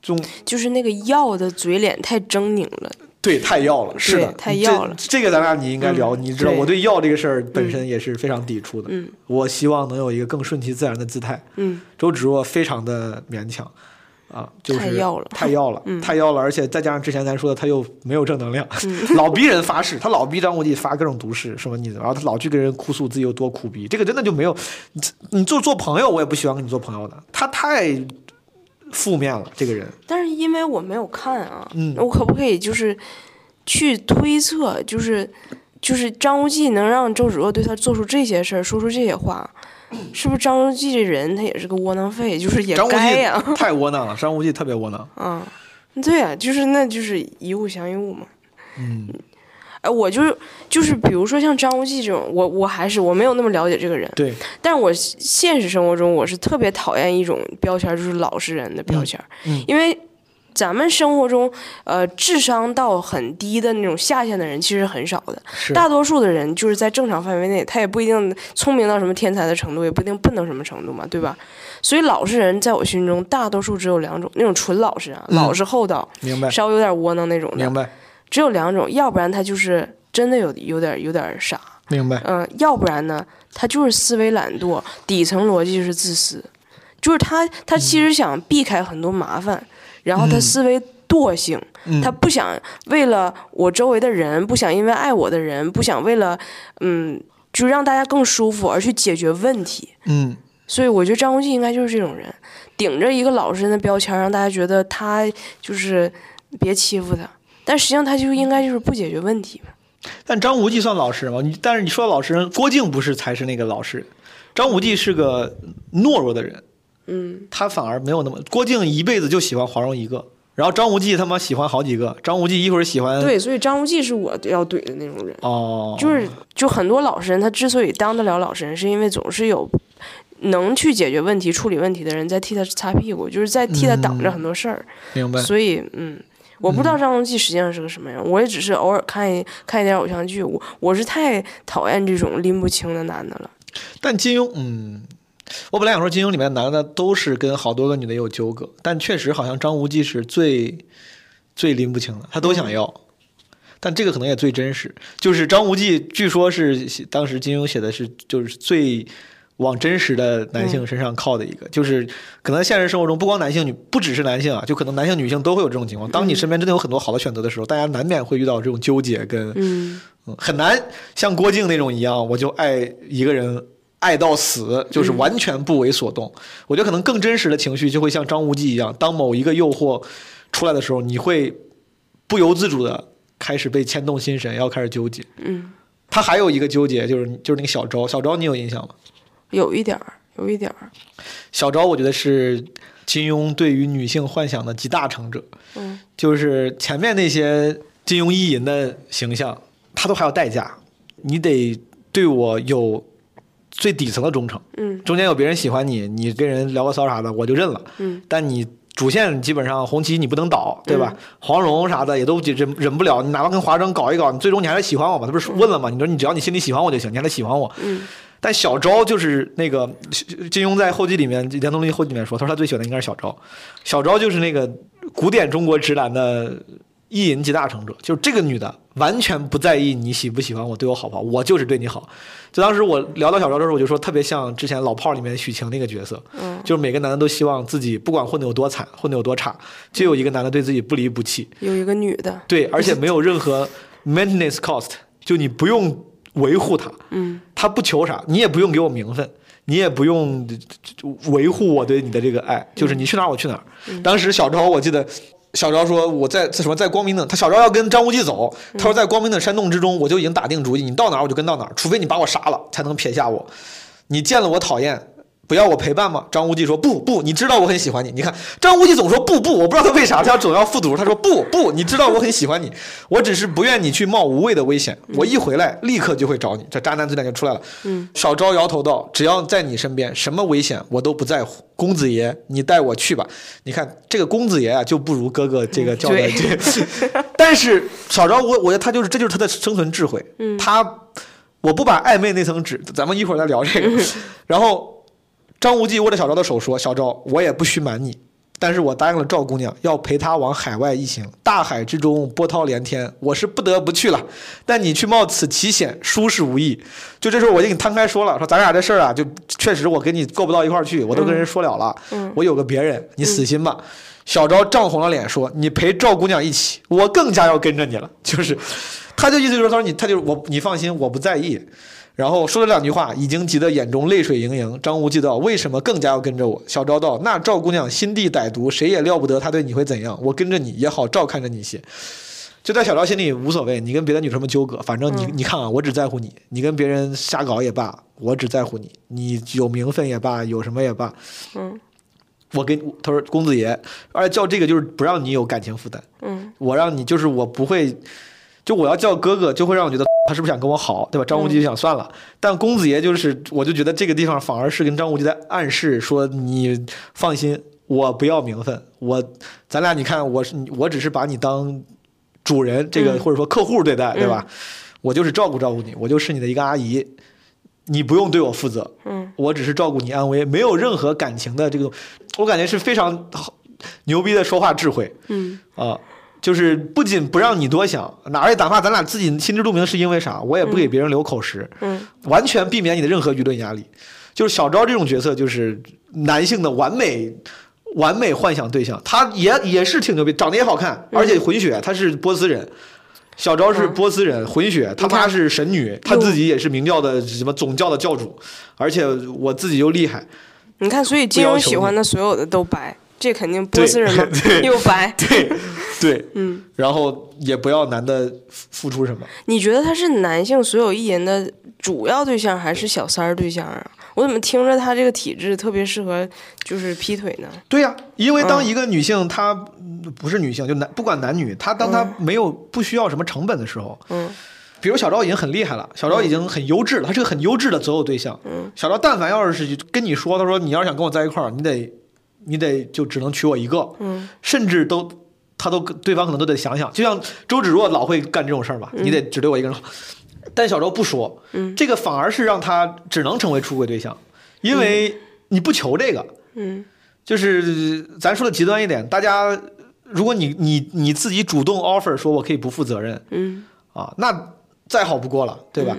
就就是那个要的嘴脸太狰狞了。对，太要了，是的，太要了。这个咱俩你应该聊，你知道我对要这个事儿本身也是非常抵触的。嗯，我希望能有一个更顺其自然的姿态。嗯，周芷若非常的勉强，啊，就是太要了，太要了，太要了，而且再加上之前咱说的，他又没有正能量，老逼人发誓，他老逼张无忌发各种毒誓，什么你，然后他老去跟人哭诉自己有多苦逼，这个真的就没有，你你做做朋友，我也不喜欢跟你做朋友的，他太。负面了，这个人。但是因为我没有看啊，我可不可以就是去推测，就是就是张无忌能让周芷若对他做出这些事儿，说出这些话，是不是张无忌这人他也是个窝囊废，就是也该呀？太窝囊了，张无忌特别窝囊。嗯，对呀，就是那就是一物降一物嘛。嗯。哎，我就是就是，比如说像张无忌这种，我我还是我没有那么了解这个人。对。但是我现实生活中，我是特别讨厌一种标签，就是老实人的标签。嗯。因为咱们生活中，呃，智商到很低的那种下限的人其实很少的。大多数的人就是在正常范围内，他也不一定聪明到什么天才的程度，也不一定笨到什么程度嘛，对吧？所以老实人在我心中，大多数只有两种，那种纯老实啊，老实厚道，明白？稍微有点窝囊那种的，明白？只有两种，要不然他就是真的有有点有点傻，明白？嗯，要不然呢，他就是思维懒惰，底层逻辑就是自私，就是他他其实想避开很多麻烦，然后他思维惰性，他不想为了我周围的人，不想因为爱我的人，不想为了嗯，就让大家更舒服而去解决问题，嗯，所以我觉得张无忌应该就是这种人，顶着一个老实人的标签，让大家觉得他就是别欺负他。但实际上，他就应该就是不解决问题但张无忌算老实吗？你但是你说老实人，郭靖不是才是那个老实人，张无忌是个懦弱的人。嗯，他反而没有那么。郭靖一辈子就喜欢黄蓉一个，然后张无忌他妈喜欢好几个。张无忌一会儿喜欢对，所以张无忌是我要怼的那种人。哦，就是就很多老实人，他之所以当得了老实人，是因为总是有能去解决问题、处理问题的人在替他擦屁股，就是在替他挡着很多事儿。明白。所以，嗯。我不知道张无忌实际上是个什么样，我也只是偶尔看一看一点偶像剧。我我是太讨厌这种拎不清的男的了。但金庸，嗯，我本来想说金庸里面男的都是跟好多个女的有纠葛，但确实好像张无忌是最最拎不清的，他都想要。但这个可能也最真实，就是张无忌，据说是当时金庸写的是就是最。往真实的男性身上靠的一个，就是可能现实生活中不光男性女，不只是男性啊，就可能男性女性都会有这种情况。当你身边真的有很多好的选择的时候，大家难免会遇到这种纠结跟嗯，很难像郭靖那种一样，我就爱一个人爱到死，就是完全不为所动。我觉得可能更真实的情绪就会像张无忌一样，当某一个诱惑出来的时候，你会不由自主的开始被牵动心神，要开始纠结。嗯，他还有一个纠结就是就是那个小昭，小昭你有印象吗？有一点儿，有一点儿。小昭，我觉得是金庸对于女性幻想的集大成者。嗯，就是前面那些金庸意淫的形象，他都还有代价。你得对我有最底层的忠诚。嗯，中间有别人喜欢你，你跟人聊个骚啥的，我就认了。嗯，但你主线基本上红旗你不能倒，对吧？黄蓉啥的也都忍忍不了，你哪怕跟华筝搞一搞，你最终你还是喜欢我嘛？他不是问了吗？你说你只要你心里喜欢我就行，你还得喜欢我。嗯。但小昭就是那个金庸在后记里面，《连东力》后记里面说，他说他最喜欢的应该是小昭。小昭就是那个古典中国直男的意淫集大成者，就是这个女的完全不在意你喜不喜欢我，对我好不好，我就是对你好。就当时我聊到小昭的时候，我就说特别像之前老炮里面许晴那个角色，嗯，就是每个男的都希望自己不管混得有多惨，混得有多差，就有一个男的对自己不离不弃，有一个女的，对，而且没有任何 maintenance cost，就你不用。维护他，嗯，他不求啥，你也不用给我名分，你也不用维护我对你的这个爱，就是你去哪儿我去哪儿。当时小昭，我记得小昭说我在什么在光明的，他小昭要跟张无忌走，他说在光明的山洞之中，我就已经打定主意，你到哪儿我就跟到哪儿，除非你把我杀了才能撇下我，你见了我讨厌。不要我陪伴吗？张无忌说不不，你知道我很喜欢你。你看张无忌总说不不，我不知道他为啥，他总要复读。他说不不，你知道我很喜欢你，我只是不愿你去冒无谓的危险。我一回来立刻就会找你，这渣男嘴脸就出来了。嗯，小昭摇头道：“只要在你身边，什么危险我都不在乎。公子爷，你带我去吧。你看这个公子爷啊，就不如哥哥这个叫的这。但是小昭，我我觉得他就是这就是他的生存智慧。嗯，他我不把暧昧那层纸，咱们一会儿再聊这个。然后。张无忌握着小昭的手说：“小昭，我也不虚瞒你，但是我答应了赵姑娘，要陪她往海外一行。大海之中，波涛连天，我是不得不去了。但你去冒此奇险，殊是无益。就这时候，我就给你摊开说了，说咱俩这事儿啊，就确实我跟你过不到一块儿去，我都跟人说了了。嗯，我有个别人，你死心吧。小昭涨红了脸说：“你陪赵姑娘一起，我更加要跟着你了。”就是，他就意思就是他说你，他就我，你放心，我不在意。然后说了两句话，已经急得眼中泪水盈盈。张无忌道：“为什么更加要跟着我？”小昭道：“那赵姑娘心地歹毒，谁也料不得她对你会怎样。我跟着你也好照看着你些。”就在小昭心里无所谓，你跟别的女生们纠葛，反正你你看啊，我只在乎你。你跟别人瞎搞也罢，我只在乎你。你有名分也罢，有什么也罢，嗯，我跟他说公子爷，而且叫这个就是不让你有感情负担。嗯，我让你就是我不会，就我要叫哥哥，就会让我觉得。他是不是想跟我好，对吧？张无忌就想算了，但公子爷就是，我就觉得这个地方反而是跟张无忌在暗示说：“你放心，我不要名分，我咱俩你看，我是我只是把你当主人，这个或者说客户对待，对吧？我就是照顾照顾你，我就是你的一个阿姨，你不用对我负责，嗯，我只是照顾你安危，没有任何感情的这个，我感觉是非常牛逼的说话智慧，嗯啊。”就是不仅不让你多想，哪也哪怕咱俩自己心知肚明是因为啥，我也不给别人留口实，嗯，完全避免你的任何舆论压力。就是小昭这种角色，就是男性的完美完美幻想对象，他也也是挺牛逼，长得也好看，而且混血，他是波斯人，小昭是波斯人，混血，他妈是神女，他自己也是明教的什么总教的教主，而且我自己又厉害。你看，所以金庸喜欢的所有的都白。这肯定波斯人嘛又白，对对，嗯，然后也不要男的付出什么。你觉得他是男性所有艺人的主要对象，还是小三儿对象啊？我怎么听着他这个体质特别适合就是劈腿呢？对呀，因为当一个女性她不是女性，就男不管男女，她当她没有不需要什么成本的时候，嗯，比如小昭已经很厉害了，小昭已经很优质了，她是个很优质的择偶对象。嗯，小昭但凡要是跟你说，他说你要是想跟我在一块儿，你得。你得就只能娶我一个，嗯，甚至都，他都对方可能都得想想，就像周芷若老会干这种事儿吧，你得只对我一个人。好，但小周不说，嗯，这个反而是让他只能成为出轨对象，因为你不求这个，嗯，就是咱说的极端一点，大家如果你你你自己主动 offer 说我可以不负责任，嗯，啊，那再好不过了，对吧？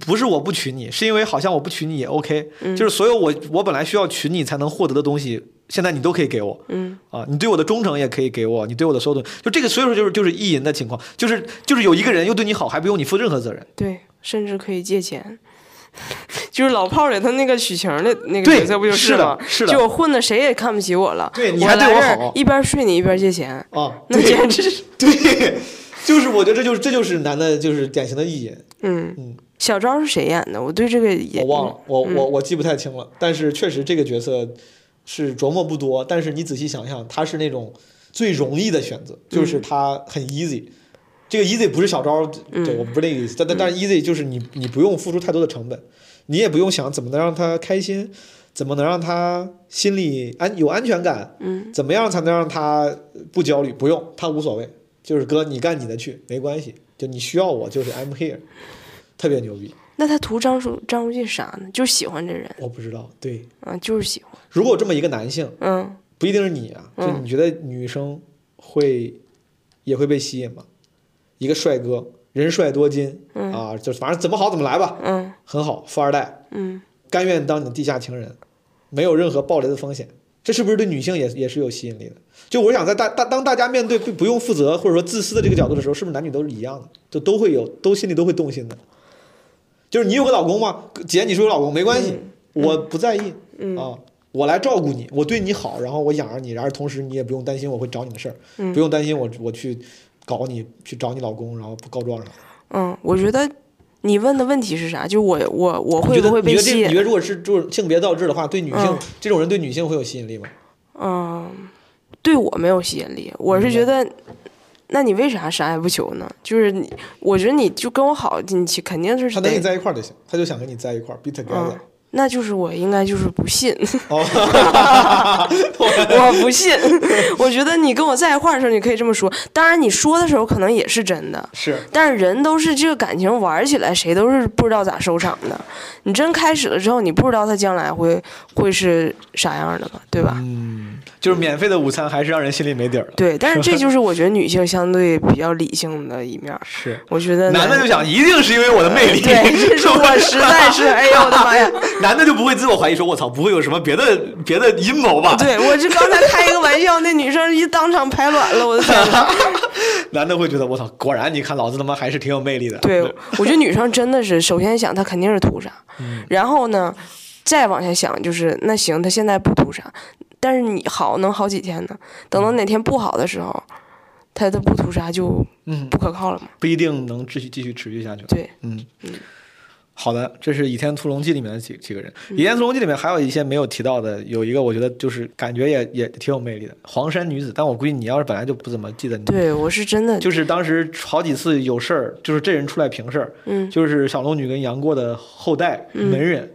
不是我不娶你，是因为好像我不娶你也 OK，就是所有我我本来需要娶你才能获得的东西。现在你都可以给我，嗯。啊，你对我的忠诚也可以给我，你对我的所有的，就这个，所以说就是就是意淫的情况，就是就是有一个人又对你好，还不用你负任何责任，对，甚至可以借钱，就是老炮儿里他那个许晴的那个角色不就是吗？是的，就我混的谁也看不起我了，对你还对我好，一边睡你一边借钱，啊，那简直是 对，就是我觉得这就是这就是男的，就是典型的意淫，嗯。嗯，小昭是谁演的？我对这个也我忘了，我我我记不太清了，但是确实这个角色。是琢磨不多，但是你仔细想想，他是那种最容易的选择，就是他很 easy。这个 easy 不是小招，对我不是那个意思。但但但 easy 就是你你不用付出太多的成本，你也不用想怎么能让他开心，怎么能让他心里安有安全感，嗯，怎么样才能让他不焦虑？不用，他无所谓，就是哥你干你的去，没关系。就你需要我，就是 I'm here，特别牛逼。那他图张书张无忌啥呢？就是喜欢这人。我不知道，对，啊，就是喜欢。如果有这么一个男性，嗯，不一定是你啊，就你觉得女生会也会被吸引吗？一个帅哥，人帅多金，啊，就反正怎么好怎么来吧，嗯，很好，富二代，嗯，甘愿当你的地下情人，没有任何暴雷的风险，这是不是对女性也也是有吸引力的？就我想在大大当大家面对不不用负责或者说自私的这个角度的时候，是不是男女都是一样的？就都会有，都心里都会动心的。就是你有个老公吗？姐，你是有老公没关系，我不在意啊，我来照顾你，我对你好，然后我养着你，然后同时你也不用担心我会找你的事儿，不用担心我我去搞你去找你老公，然后不告状啥。嗯，我觉得你问的问题是啥？就我我我会不会被吸引？你觉得如果是就是性别倒置的话，对女性这种人对女性会有吸引力吗？嗯，对我没有吸引力，我是觉得。那你为啥啥也不求呢？就是你，我觉得你就跟我好，你肯定是他跟你在一块儿就行，他就想跟你在一块儿，be together。那就是我应该就是不信，我不信。我觉得你跟我在一块儿的时候，你可以这么说。当然你说的时候可能也是真的，是。但是人都是这个感情玩起来，谁都是不知道咋收场的。你真开始了之后，你不知道他将来会会是啥样的吧？对吧？嗯。就是免费的午餐还是让人心里没底儿。对，但是这就是我觉得女性相对比较理性的一面。是，我觉得男的就想，一定是因为我的魅力。对，这 是我实在是，哎呦我的妈呀！男的就不会自我怀疑，说我操，不会有什么别的别的阴谋吧？对我这刚才开一个玩笑，那女生一当场排卵了，我的天！男的会觉得我操，果然你看老子他妈还是挺有魅力的。对，我觉得女生真的是，首先想她肯定是图啥，然后呢？再往下想，就是那行，他现在不图啥，但是你好能好几天呢？等到哪天不好的时候，他的不屠杀就嗯不可靠了嘛？不一定能继续继续持续下去。对，嗯嗯。好的，这是《倚天屠龙记》里面的几几个人，《倚天屠龙记》里面还有一些没有提到的，有一个我觉得就是感觉也也挺有魅力的黄山女子，但我估计你要是本来就不怎么记得你，对我是真的，就是当时好几次有事儿，就是这人出来平事儿，嗯，就是小龙女跟杨过的后代门人。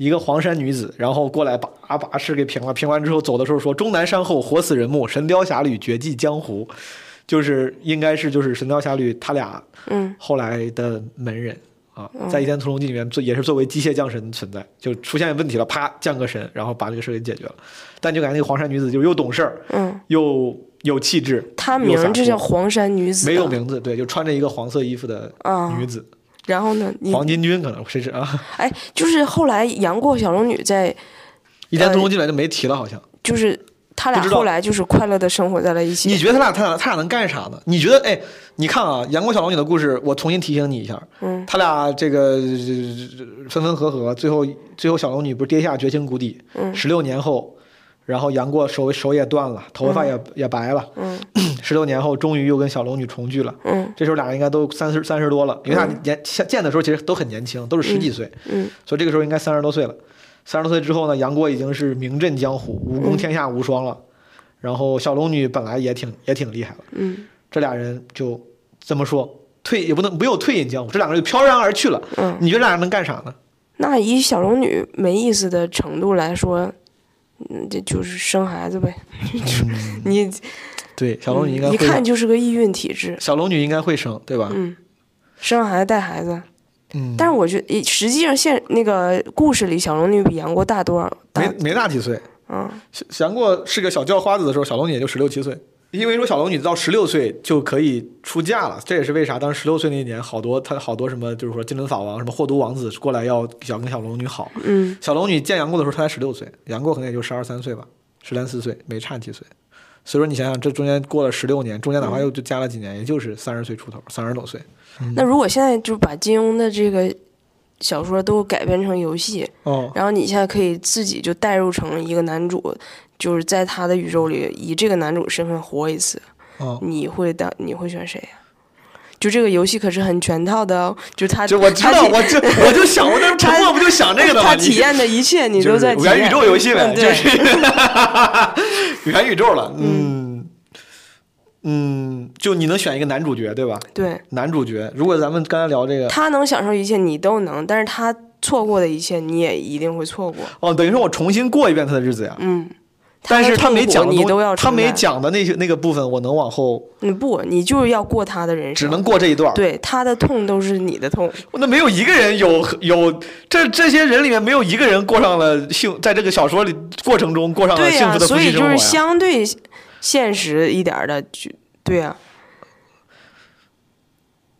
一个黄山女子，然后过来把把事给平了。平完之后走的时候说：“终南山后活死人墓，神雕侠侣绝迹江湖。”就是应该是就是神雕侠侣他俩嗯后来的门人啊，在《倚天屠龙记》里面做也是作为机械降神存在，就出现问题了，啪降个神，然后把这个事给解决了。但就感觉那个黄山女子就又懂事儿，嗯，又有气质。她名就叫黄山女子，没有名字，对，就穿着一个黄色衣服的女子。然后呢？你黄巾军可能谁是啊？哎，就是后来杨过小龙女在《倚天屠龙记》里就没提了，好像就是他俩后来就是快乐的生活在了一起。你觉得他俩他俩他俩能干啥呢？你觉得哎，你看啊，杨过小龙女的故事，我重新提醒你一下，嗯，他俩这个分分合合，最后最后小龙女不是跌下绝情谷底，嗯，十六年后。然后杨过手手也断了，头发也也白了。嗯，十六年后终于又跟小龙女重聚了。嗯，这时候俩人应该都三十三十多了，因为他年见的时候其实都很年轻，都是十几岁。嗯，所以这个时候应该三十多岁了。三十多岁之后呢，杨过已经是名震江湖，武功天下无双了。然后小龙女本来也挺也挺厉害了。嗯，这俩人就这么说退也不能没有退隐江湖，这两个人就飘然而去了。嗯，你觉得俩人能干啥呢？那以小龙女没意思的程度来说。嗯，这就是生孩子呗。你 对小龙女应该一看就是个易孕体质。小龙女应该会生，对吧？嗯，生孩子带孩子。嗯，但是我觉得实际上现那个故事里，小龙女比杨过大多少？没没大几岁。嗯，杨过是个小叫花子的时候，小龙女也就十六七岁。因为说小龙女到十六岁就可以出嫁了，这也是为啥当时十六岁那年，好多他好多什么，就是说金轮法王什么霍都王子过来要想跟小龙女好。嗯，小龙女见杨过的时候，她才十六岁，杨过可能也就十二三岁吧，十三四岁，没差几岁。所以说你想想，这中间过了十六年，中间哪怕又就加了几年，也就是三十岁出头，三十多岁。那如果现在就把金庸的这个小说都改编成游戏，哦，然后你现在可以自己就代入成一个男主。就是在他的宇宙里，以这个男主身份活一次，你会当你会选谁呀？就这个游戏可是很全套的，就他就我知道，我就我就想，我那 沉默不就想这个的吗？他体验的一切，你都在元宇宙游戏呗，就是 元宇宙了。嗯嗯，就你能选一个男主角对吧？对，男主角。如果咱们刚才聊这个，他能享受一切，你都能，但是他错过的一切，你也一定会错过。哦，等于说我重新过一遍他的日子呀。嗯。但是他没讲你都要他没讲的那些那个部分，我能往后。你不，你就是要过他的人生，只能过这一段。对，他的痛都是你的痛。那没有一个人有有这这些人里面没有一个人过上了幸，在这个小说里过程中过上了幸福的夫妻生活啊。所以就是相对现实一点的，就对呀。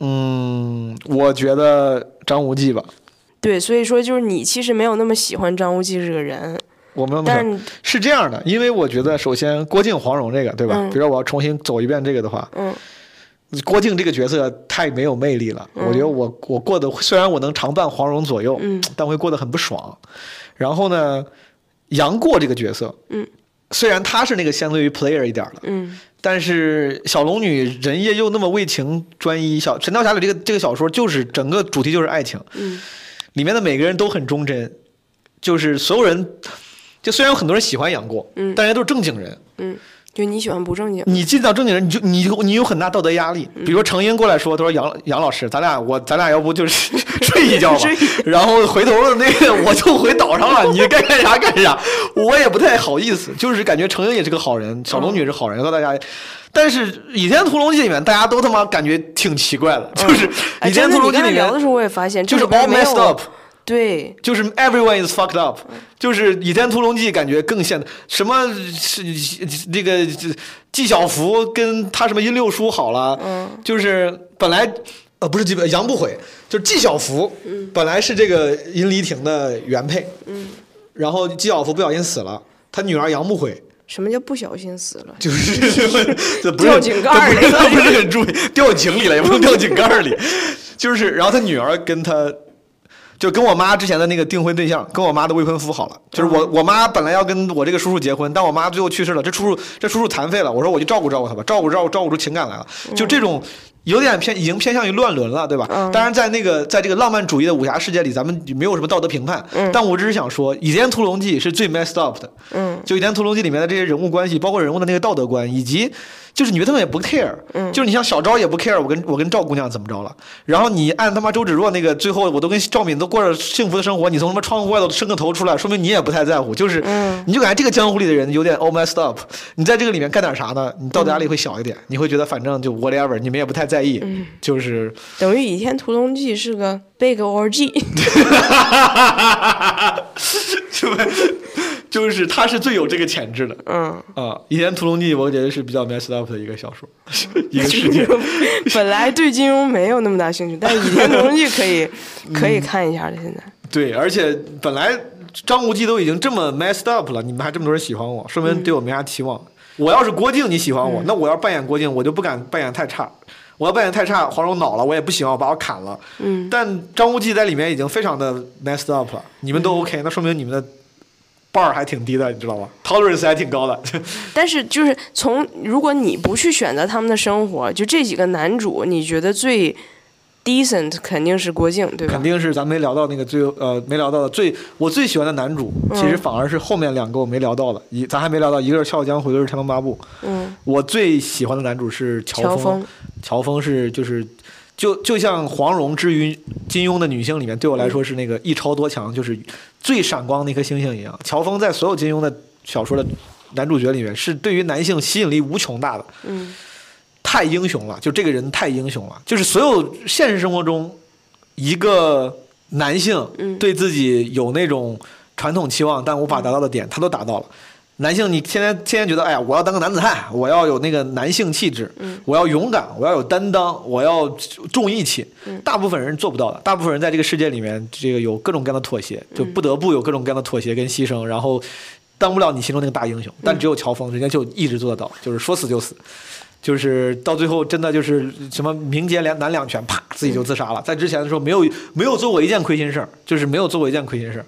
嗯，我觉得张无忌吧。对，所以说就是你其实没有那么喜欢张无忌这个人。我们但是是这样的，因为我觉得首先郭靖、黄蓉这个，对吧？嗯、比如说我要重新走一遍这个的话，嗯，郭靖这个角色太没有魅力了。嗯、我觉得我我过得虽然我能常伴黄蓉左右，嗯，但会过得很不爽。然后呢，杨过这个角色，嗯，虽然他是那个相对于 player 一点的，嗯，但是小龙女人也又那么为情专一，小《神雕侠侣》这个这个小说就是整个主题就是爱情，嗯，里面的每个人都很忠贞，就是所有人。就虽然有很多人喜欢杨过，嗯，大家都是正经人，嗯，就你喜欢不正经，你进到正经人，你就你你有很大道德压力。比如说程英过来说，他说杨杨老师，咱俩我咱俩要不就是 睡一觉吧，然后回头了那个我就回岛上了，你该干啥干啥，我也不太好意思，就是感觉程英也是个好人，小龙女是好人，告大家。但是《倚天屠龙记》里面大家都他妈感觉挺奇怪的，就是《倚天屠龙记》里面聊的时候我也发现，就是 all messed up。对，就是 everyone is fucked up，就是《倚天屠龙记》感觉更现什么是那个纪晓芙跟他什么殷六叔好了，嗯，就是本来呃不是基本杨不悔，就是纪晓芙，本来是这个殷离亭的原配，嗯，然后纪晓芙不小心死了，他女儿杨不悔。什么叫不小心死了？就是掉井盖里了，不是很注意，掉井里了，也不能掉井盖里，就是然后他女儿跟他。就跟我妈之前的那个订婚对象，跟我妈的未婚夫好了。就是我我妈本来要跟我这个叔叔结婚，但我妈最后去世了，这叔叔这叔叔残废了。我说我就照顾照顾他吧，照顾照顾照顾出情感来了。就这种有点偏，已经偏向于乱伦了，对吧？当然，在那个在这个浪漫主义的武侠世界里，咱们没有什么道德评判。但我只是想说，《倚天屠龙记》是最 messed up 的。嗯，就《倚天屠龙记》里面的这些人物关系，包括人物的那个道德观，以及。就是女的他们也不 care，就是你像小昭也不 care，我跟我跟赵姑娘怎么着了？然后你按他妈周芷若那个，最后我都跟赵敏都过着幸福的生活，你从他妈窗户外头伸个头出来，说明你也不太在乎。就是，你就感觉这个江湖里的人有点 all messed up。你在这个里面干点啥呢？你道德压力会小一点，你会觉得反正就 whatever，你们也不太在意。就是等于《倚天屠龙记》是个 big orgy。就是他是最有这个潜质的，嗯啊，《倚天屠龙记》我觉得是比较 messed up 的一个小说，一个世界。本来对金庸没有那么大兴趣，但《倚天屠龙记》可以 可以看一下的。现在对，而且本来张无忌都已经这么 messed up 了，你们还这么多人喜欢我，说明对我没啥期望。我要是郭靖，你喜欢我，那我要扮演郭靖，我就不敢扮演太差。我要扮演太差，黄蓉恼了，我也不喜欢，我把我砍了。嗯，但张无忌在里面已经非常的 messed up 了，你们都 OK，那说明你们的。Bar 儿还挺低的，你知道吗？tolerance 还挺高的。但是就是从如果你不去选择他们的生活，就这几个男主，你觉得最 decent 肯定是郭靖，对吧？肯定是咱没聊到那个最呃没聊到的最我最喜欢的男主，其实反而是后面两个我没聊到的，一咱还没聊到，一个是《笑傲江湖》，一个是《天龙八部》。嗯。我最喜欢的男主是乔峰。乔峰是就是。就就像黄蓉之于金庸的女性里面，对我来说是那个一超多强，就是最闪光的一颗星星一样。乔峰在所有金庸的小说的男主角里面，是对于男性吸引力无穷大的。嗯，太英雄了，就这个人太英雄了。就是所有现实生活中一个男性对自己有那种传统期望但无法达到的点，他都达到了。男性，你天天天天觉得，哎呀，我要当个男子汉，我要有那个男性气质，我要勇敢，我要有担当，我要重义气。大部分人做不到的，大部分人在这个世界里面，这个有各种各样的妥协，就不得不有各种各样的妥协跟牺牲，然后当不了你心中那个大英雄。但只有乔峰，人家就一直做得到，就是说死就死，就是到最后真的就是什么民间两难两全，啪，自己就自杀了。在之前的时候，没有没有做过一件亏心事儿，就是没有做过一件亏心事儿。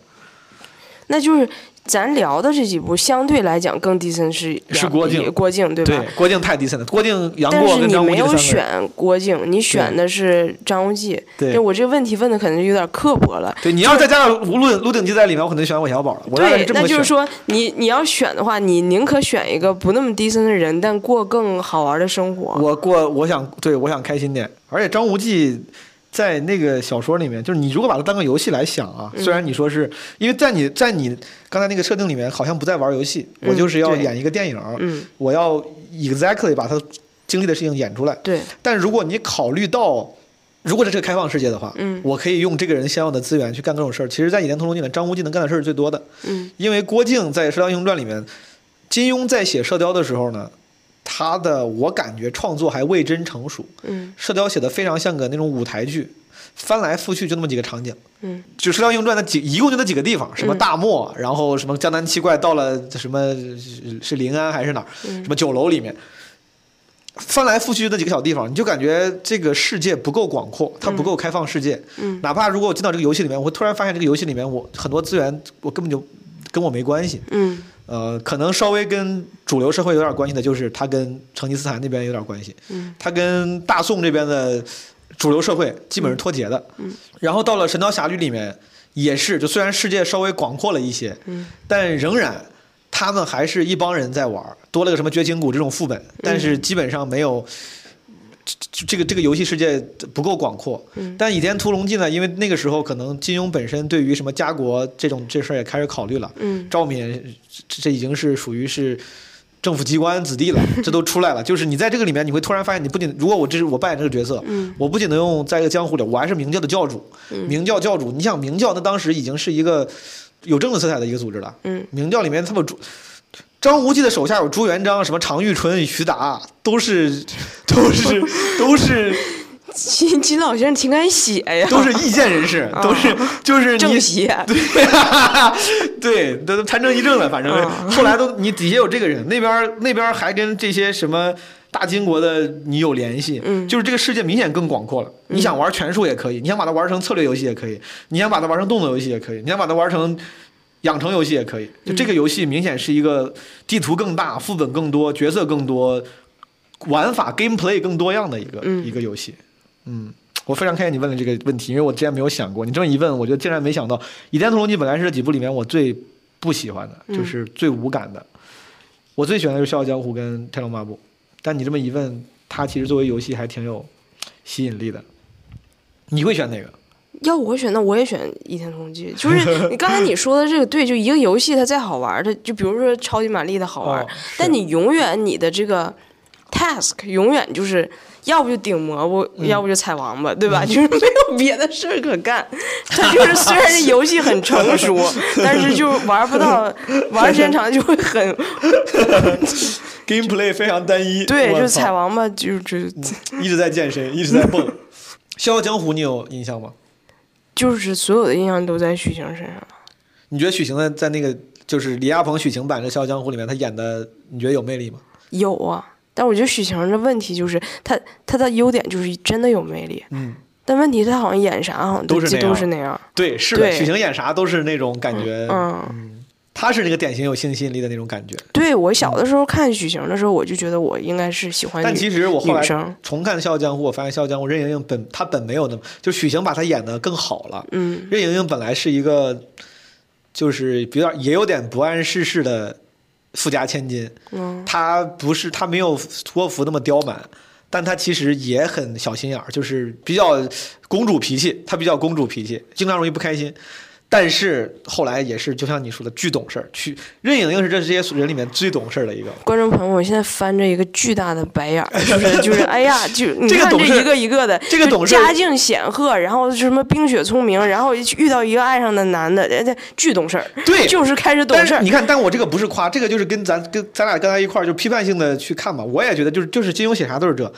那就是。咱聊的这几部相对来讲更低森是是郭靖，郭靖对吧？对，郭靖太低森了。郭靖、杨过跟张无忌但是你没有选郭靖，你选的是张无忌。对，我这个问题问的可能有点刻薄了。对，你要再加上《鹿鹿鼎记》在里面，我可能选韦小宝了。对，那就是说，你你要选的话，你宁可选一个不那么低森的人，但过更好玩的生活。我过，我想对，我想开心点。而且张无忌。在那个小说里面，就是你如果把它当个游戏来想啊，虽然你说是因为在你在你刚才那个设定里面，好像不在玩游戏，我就是要演一个电影，我要 exactly 把它经历的事情演出来。对。但如果你考虑到，如果这是个开放世界的话，我可以用这个人先有的资源去干各种事儿。其实，在《倚天屠龙记》里面，张无忌能干的事儿是最多的。嗯。因为郭靖在《射雕英雄传》里面，金庸在写射雕的时候呢。他的我感觉创作还未真成熟，嗯，射雕写的非常像个那种舞台剧，翻来覆去就那么几个场景，嗯，就射雕英雄传那几一共就那几个地方，什么大漠，然后什么江南七怪到了什么是临安还是哪儿，什么酒楼里面，翻来覆去那几个小地方，你就感觉这个世界不够广阔，它不够开放世界，嗯，哪怕如果我进到这个游戏里面，我会突然发现这个游戏里面我很多资源我根本就跟我没关系，嗯。呃，可能稍微跟主流社会有点关系的，就是它跟成吉思汗那边有点关系。嗯，它跟大宋这边的主流社会基本是脱节的。嗯，然后到了《神雕侠侣》里面，也是，就虽然世界稍微广阔了一些，嗯，但仍然他们还是一帮人在玩，多了个什么绝情谷这种副本，但是基本上没有。这这个这个游戏世界不够广阔，但《倚天屠龙记》呢？因为那个时候可能金庸本身对于什么家国这种这事儿也开始考虑了。赵敏这已经是属于是政府机关子弟了，这都出来了。就是你在这个里面，你会突然发现，你不仅如果我这是我扮演这个角色，嗯我不仅能用在一个江湖里，我还是明教的教主，明教教主。你想明教，那当时已经是一个有政治色彩的一个组织了。嗯，明教里面他们朱张无忌的手下有朱元璋、什么常遇春、徐达，都是 都是都是金金老先生挺敢写呀，都是意见人士，都是就是你政协，对，对，都都参政议政了，反正嗯后来都你底下有这个人，那边那边还跟这些什么大金国的你有联系，嗯。就是这个世界明显更广阔了。你想玩权术也可以，你想把它玩成策略游戏也可以，你想把它玩成动作游戏也可以，你想把它玩成养成游戏也可以。就这个游戏明显是一个地图更大、副本更多、角色更多、玩法 gameplay 更多样的一个、嗯一个游戏。嗯，我非常开心你问了这个问题，因为我之前没有想过。你这么一问，我就竟然没想到，《倚天屠龙记》本来是这几部里面我最不喜欢的，嗯就是最无感的。我最喜欢的就是《笑傲江湖》跟《天龙八部》，但你这么一问，它其实作为游戏还挺有吸引力的。你会选哪个？要我选，那我也选《倚天屠龙记》。就是 你刚才你说的这个对，就一个游戏它再好玩，它就比如说超级玛丽的好玩，哦但你永远你的这个 task 永远就是要不就顶蘑菇，嗯要不就踩王八，对吧？就是没有别的事儿可干。它就是虽然这游戏很成熟，但是就玩不到，玩时间长就会很 gameplay 非常单一，对，就踩王八就就一直在健身，一直在蹦。《笑傲江湖》你有印象吗？就是所有的印象都在许晴身上。你觉得许晴在在那个就是李亚鹏许晴版的《笑傲江湖》里面，她演的你觉得有魅力吗？有啊，但我觉得许晴的问题就是她她的优点就是真的有魅力，嗯，但问题她好像演啥好像都都是那样都是那样。对，是的，许晴演啥都是那种感觉，嗯，他是那个典型有性吸引力的那种感觉。对我小的时候看许晴的时候，我就觉得我应该是喜欢。但其实我后来重看《笑傲江湖》，我发现《笑傲江湖》任盈盈本她本没有那么，就许晴把她演的更好了。嗯任盈盈本来是一个，就是比较也有点不谙世事的富家千金，嗯她不是她没有托福那么刁蛮，但她其实也很小心眼儿，就是比较公主脾气，她比较公主脾气，经常容易不开心。但是后来也是，就像你说的，巨懂事儿。去任盈盈是这这些人里面最懂事儿的一个。观众朋友，我现在翻着一个巨大的白眼儿，就是就是，哎呀，就你看这一个一个的，这个懂事家境显赫，然后什么冰雪聪明，然后遇到一个爱上的男的，人家巨懂事儿，对就是开始懂事儿你。看，但我这个不是夸，这个就是跟咱跟咱俩刚才一块儿就批判性的去看嘛。我也觉得就是就是金庸写啥都是这。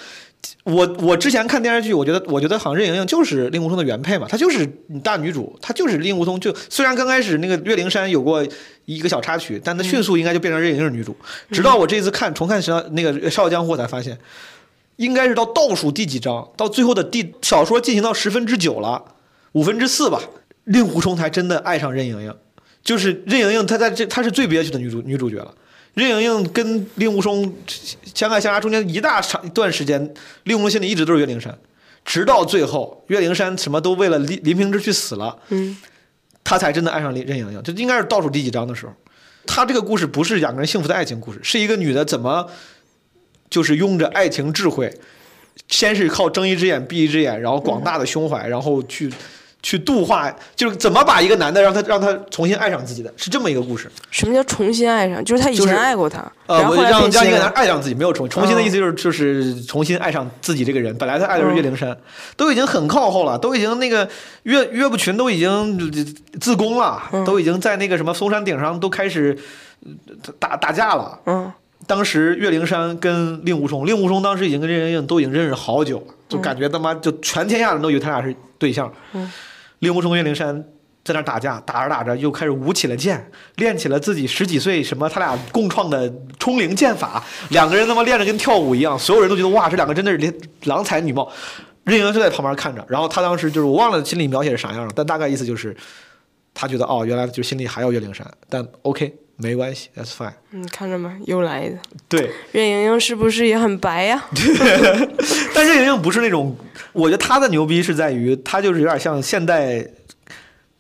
我我之前看电视剧，我觉得我觉得好像任盈盈就是令狐冲的原配嘛，她就是大女主，她就是令狐冲。就虽然刚开始那个岳灵珊有过一个小插曲，但她迅速应该就变成任盈盈是女主。直到我这次看重看《笑那个《笑傲江湖》，我才发现，应该是到倒数第几章，到最后的第小说进行到十分之九了，五分之四吧，令狐冲才真的爱上任盈盈。就是任盈盈，她在这她是最憋屈的女主女主角了。任盈盈跟令狐冲相爱相杀中间一大长一段时间，令狐冲心里一直都是岳灵珊，直到最后岳灵珊什么都为了林林平之去死了，嗯，他才真的爱上任任盈盈。这应该是倒数第几章的时候。他这个故事不是两个人幸福的爱情故事，是一个女的怎么就是用着爱情智慧，先是靠睁一只眼闭一只眼，然后广大的胸怀，然后去去度化，就是怎么把一个男的让他让他重新爱上自己的，是这么一个故事。什么叫重新爱上？就是他以前爱过他，呃，我让让一个男。爱上自己，没有重重新的意思就是就是重新爱上自己这个人。本来他爱的是岳灵珊，都已经很靠后了，都已经那个岳岳不群都已经自宫了，都已经在那个什么嵩山顶上都开始呃打打架了。嗯当时岳灵珊跟令狐冲，令狐冲当时已经跟任盈盈都已经认识好久了，就感觉他妈就全天下人都以为他俩是对象。嗯令狐冲岳灵珊在那打架，打着打着又开始舞起了剑，练起了自己十几岁什么他俩共创的冲灵剑法，两个人他妈练着跟跳舞一样，所有人都觉得哇，这两个真的是连郎才女貌。任盈盈就在旁边看着，然后他当时就是我忘了心里描写是啥样了，但大概意思就是他觉得哦，原来就心里还有岳灵珊，但 OK 没关系，That's fine。嗯，看着吧，又来的。对，任盈盈是不是也很白呀？但任盈盈不是那种，我觉得她的牛逼是在于，她就是有点像现代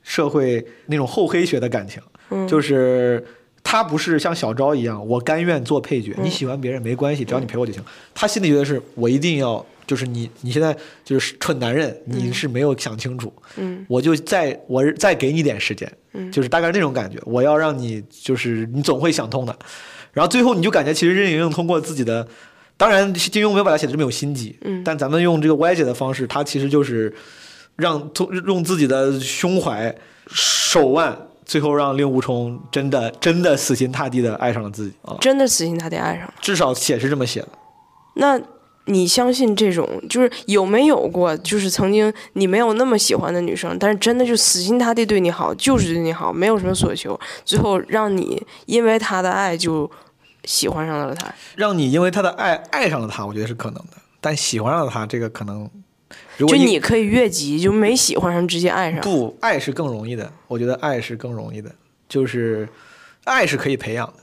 社会那种厚黑学的感情，嗯就是她不是像小昭一样，我甘愿做配角，你喜欢别人没关系，只要你陪我就行。她心里觉得是我一定要就是你你现在就是蠢男人，你是没有想清楚，嗯。我就再我再给你点时间，嗯。就是大概那种感觉，我要让你就是你总会想通的，然后最后你就感觉其实任盈盈通过自己的，当然金庸没有把它写的这么有心机，嗯。但咱们用这个歪解的方式，他其实就是让通用自己的胸怀手腕，最后让令狐冲真的真的死心塌地的爱上了自己。啊，真的死心塌地爱上了。至少写是这么写的。那你相信这种就是有没有过，就是曾经你没有那么喜欢的女生，但是真的就死心塌地对你好，就是对你好，没有什么所求，最后让你因为她的爱就喜欢上了她。让你因为他的爱爱上了他，我觉得是可能的，但喜欢上了他，这个可能，如就你可以越级，就没喜欢上直接爱上。不爱是更容易的，我觉得爱是更容易的，就是爱是可以培养的。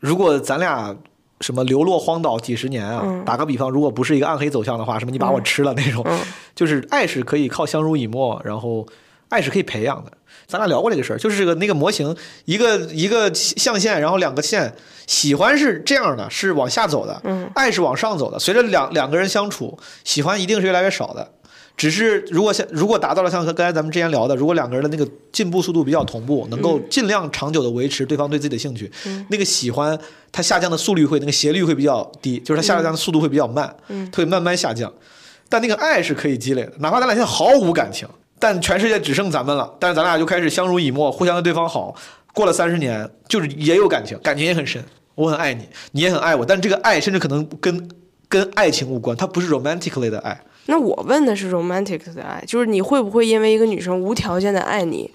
如果咱俩什么流落荒岛几十年啊，嗯打个比方，如果不是一个暗黑走向的话，什么你把我吃了那种，嗯就是爱是可以靠相濡以沫，然后爱是可以培养的。咱俩聊过这个事儿，就是这个那个模型，一个一个象限，然后两个线，喜欢是这样的，是往下走的，嗯爱是往上走的。随着两两个人相处，喜欢一定是越来越少的。只是如果像如果达到了像刚才咱们之前聊的，如果两个人的那个进步速度比较同步，能够尽量长久的维持对方对自己的兴趣，那个喜欢它下降的速率会那个斜率会比较低，就是它下降的速度会比较慢，它会慢慢下降。但那个爱是可以积累的，哪怕咱俩现在毫无感情，但全世界只剩咱们了，但是咱俩就开始相濡以沫，互相对对方好。过了三十年，就是也有感情，感情也很深，我很爱你，你也很爱我，但这个爱甚至可能跟跟爱情无关，它不是 romantically 的爱。那我问的是 romantic 的爱，就是你会不会因为一个女生无条件的爱你，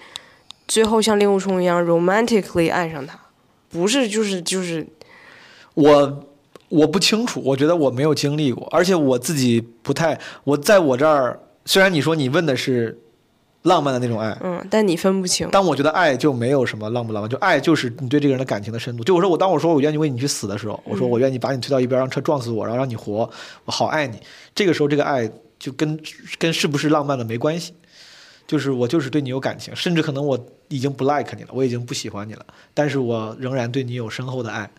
最后像令狐冲一样 romantically 爱上她？不是，就是就是，我我不清楚，我觉得我没有经历过，而且我自己不太，我在我这儿，虽然你说你问的是浪漫的那种爱，嗯，但你分不清。但我觉得爱就没有什么浪不浪漫，就爱就是你对这个人的感情的深度。就我说我当我说我愿意为你去死的时候，我说我愿意把你推到一边，让车撞死我，然后让你活，我好爱你。这个时候这个爱就跟跟是不是浪漫的没关系，就是我就是对你有感情，甚至可能我已经不 like 你了，我已经不喜欢你了，但是我仍然对你有深厚的爱。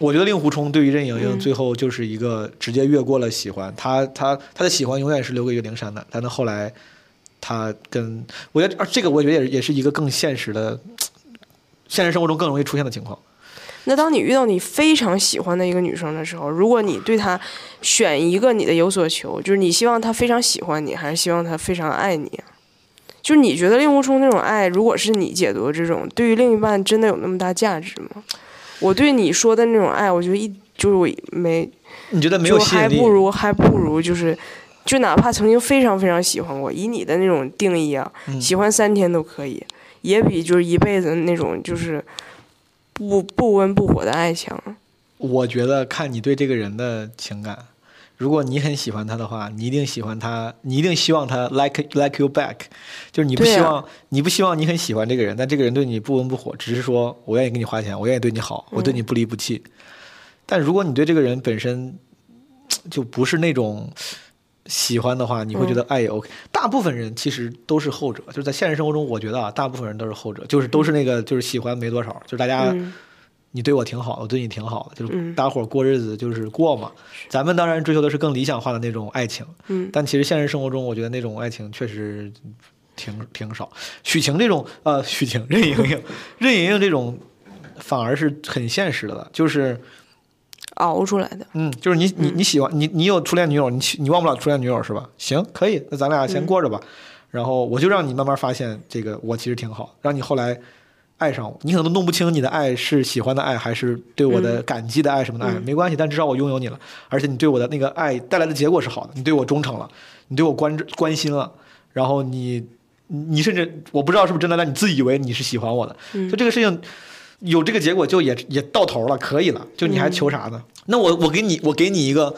我觉得令狐冲对于任盈盈嗯最后就是一个直接越过了喜欢，他他他的喜欢永远是留给岳灵珊的，但他后来他跟我觉得而这个我觉得也是也是一个更现实的，现实生活中更容易出现的情况。那当你遇到你非常喜欢的一个女生的时候，如果你对她选一个你的有所求，就是你希望她非常喜欢你，还是希望她非常爱你啊？就是你觉得令狐冲那种爱，如果是你解读的这种，对于另一半真的有那么大价值吗？我对你说的那种爱，我觉得一就是我没你觉得没有吸引力？还不如还不如就是，就哪怕曾经非常非常喜欢过，以你的那种定义啊，嗯喜欢三天都可以，也比就是一辈子那种就是不不温不火的爱强。我觉得看你对这个人的情感，如果你很喜欢他的话，你一定喜欢他，你一定希望他 like like you back，就是你不希望、你不希望你很喜欢这个人，但这个人对你不温不火，只是说我愿意给你花钱，我愿意对你好，我对你不离不弃。但如果你对这个人本身就不是那种喜欢的话，你会觉得爱也 OK。大部分人其实都是后者，就是在现实生活中，我觉得啊，大部分人都是后者，就是都是那个就是喜欢没多少，就是大家。嗯你对我挺好，我对你挺好的，就是嗯大家伙儿过日子就是过嘛。咱们当然追求的是更理想化的那种爱情，嗯但其实现实生活中，我觉得那种爱情确实挺挺少。许晴这种呃，许晴、任盈盈、任盈盈这种反而是很现实的了，就是熬出来的。嗯，就是你你你喜欢你你有初恋女友，你你忘不了初恋女友是吧？行，可以，那咱俩先过着吧。然后我就让你慢慢发现这个我其实挺好，让你后来爱上我。你可能都弄不清你的爱是喜欢的爱还是对我的感激的爱什么的爱，嗯没关系，但至少我拥有你了，而且你对我的那个爱带来的结果是好的，你对我忠诚了，你对我关关心了，然后你你甚至我不知道是不是真的，但你自以为你是喜欢我的，嗯就这个事情。有这个结果就也也到头了，可以了，就你还求啥呢？那我我给你我给你一个，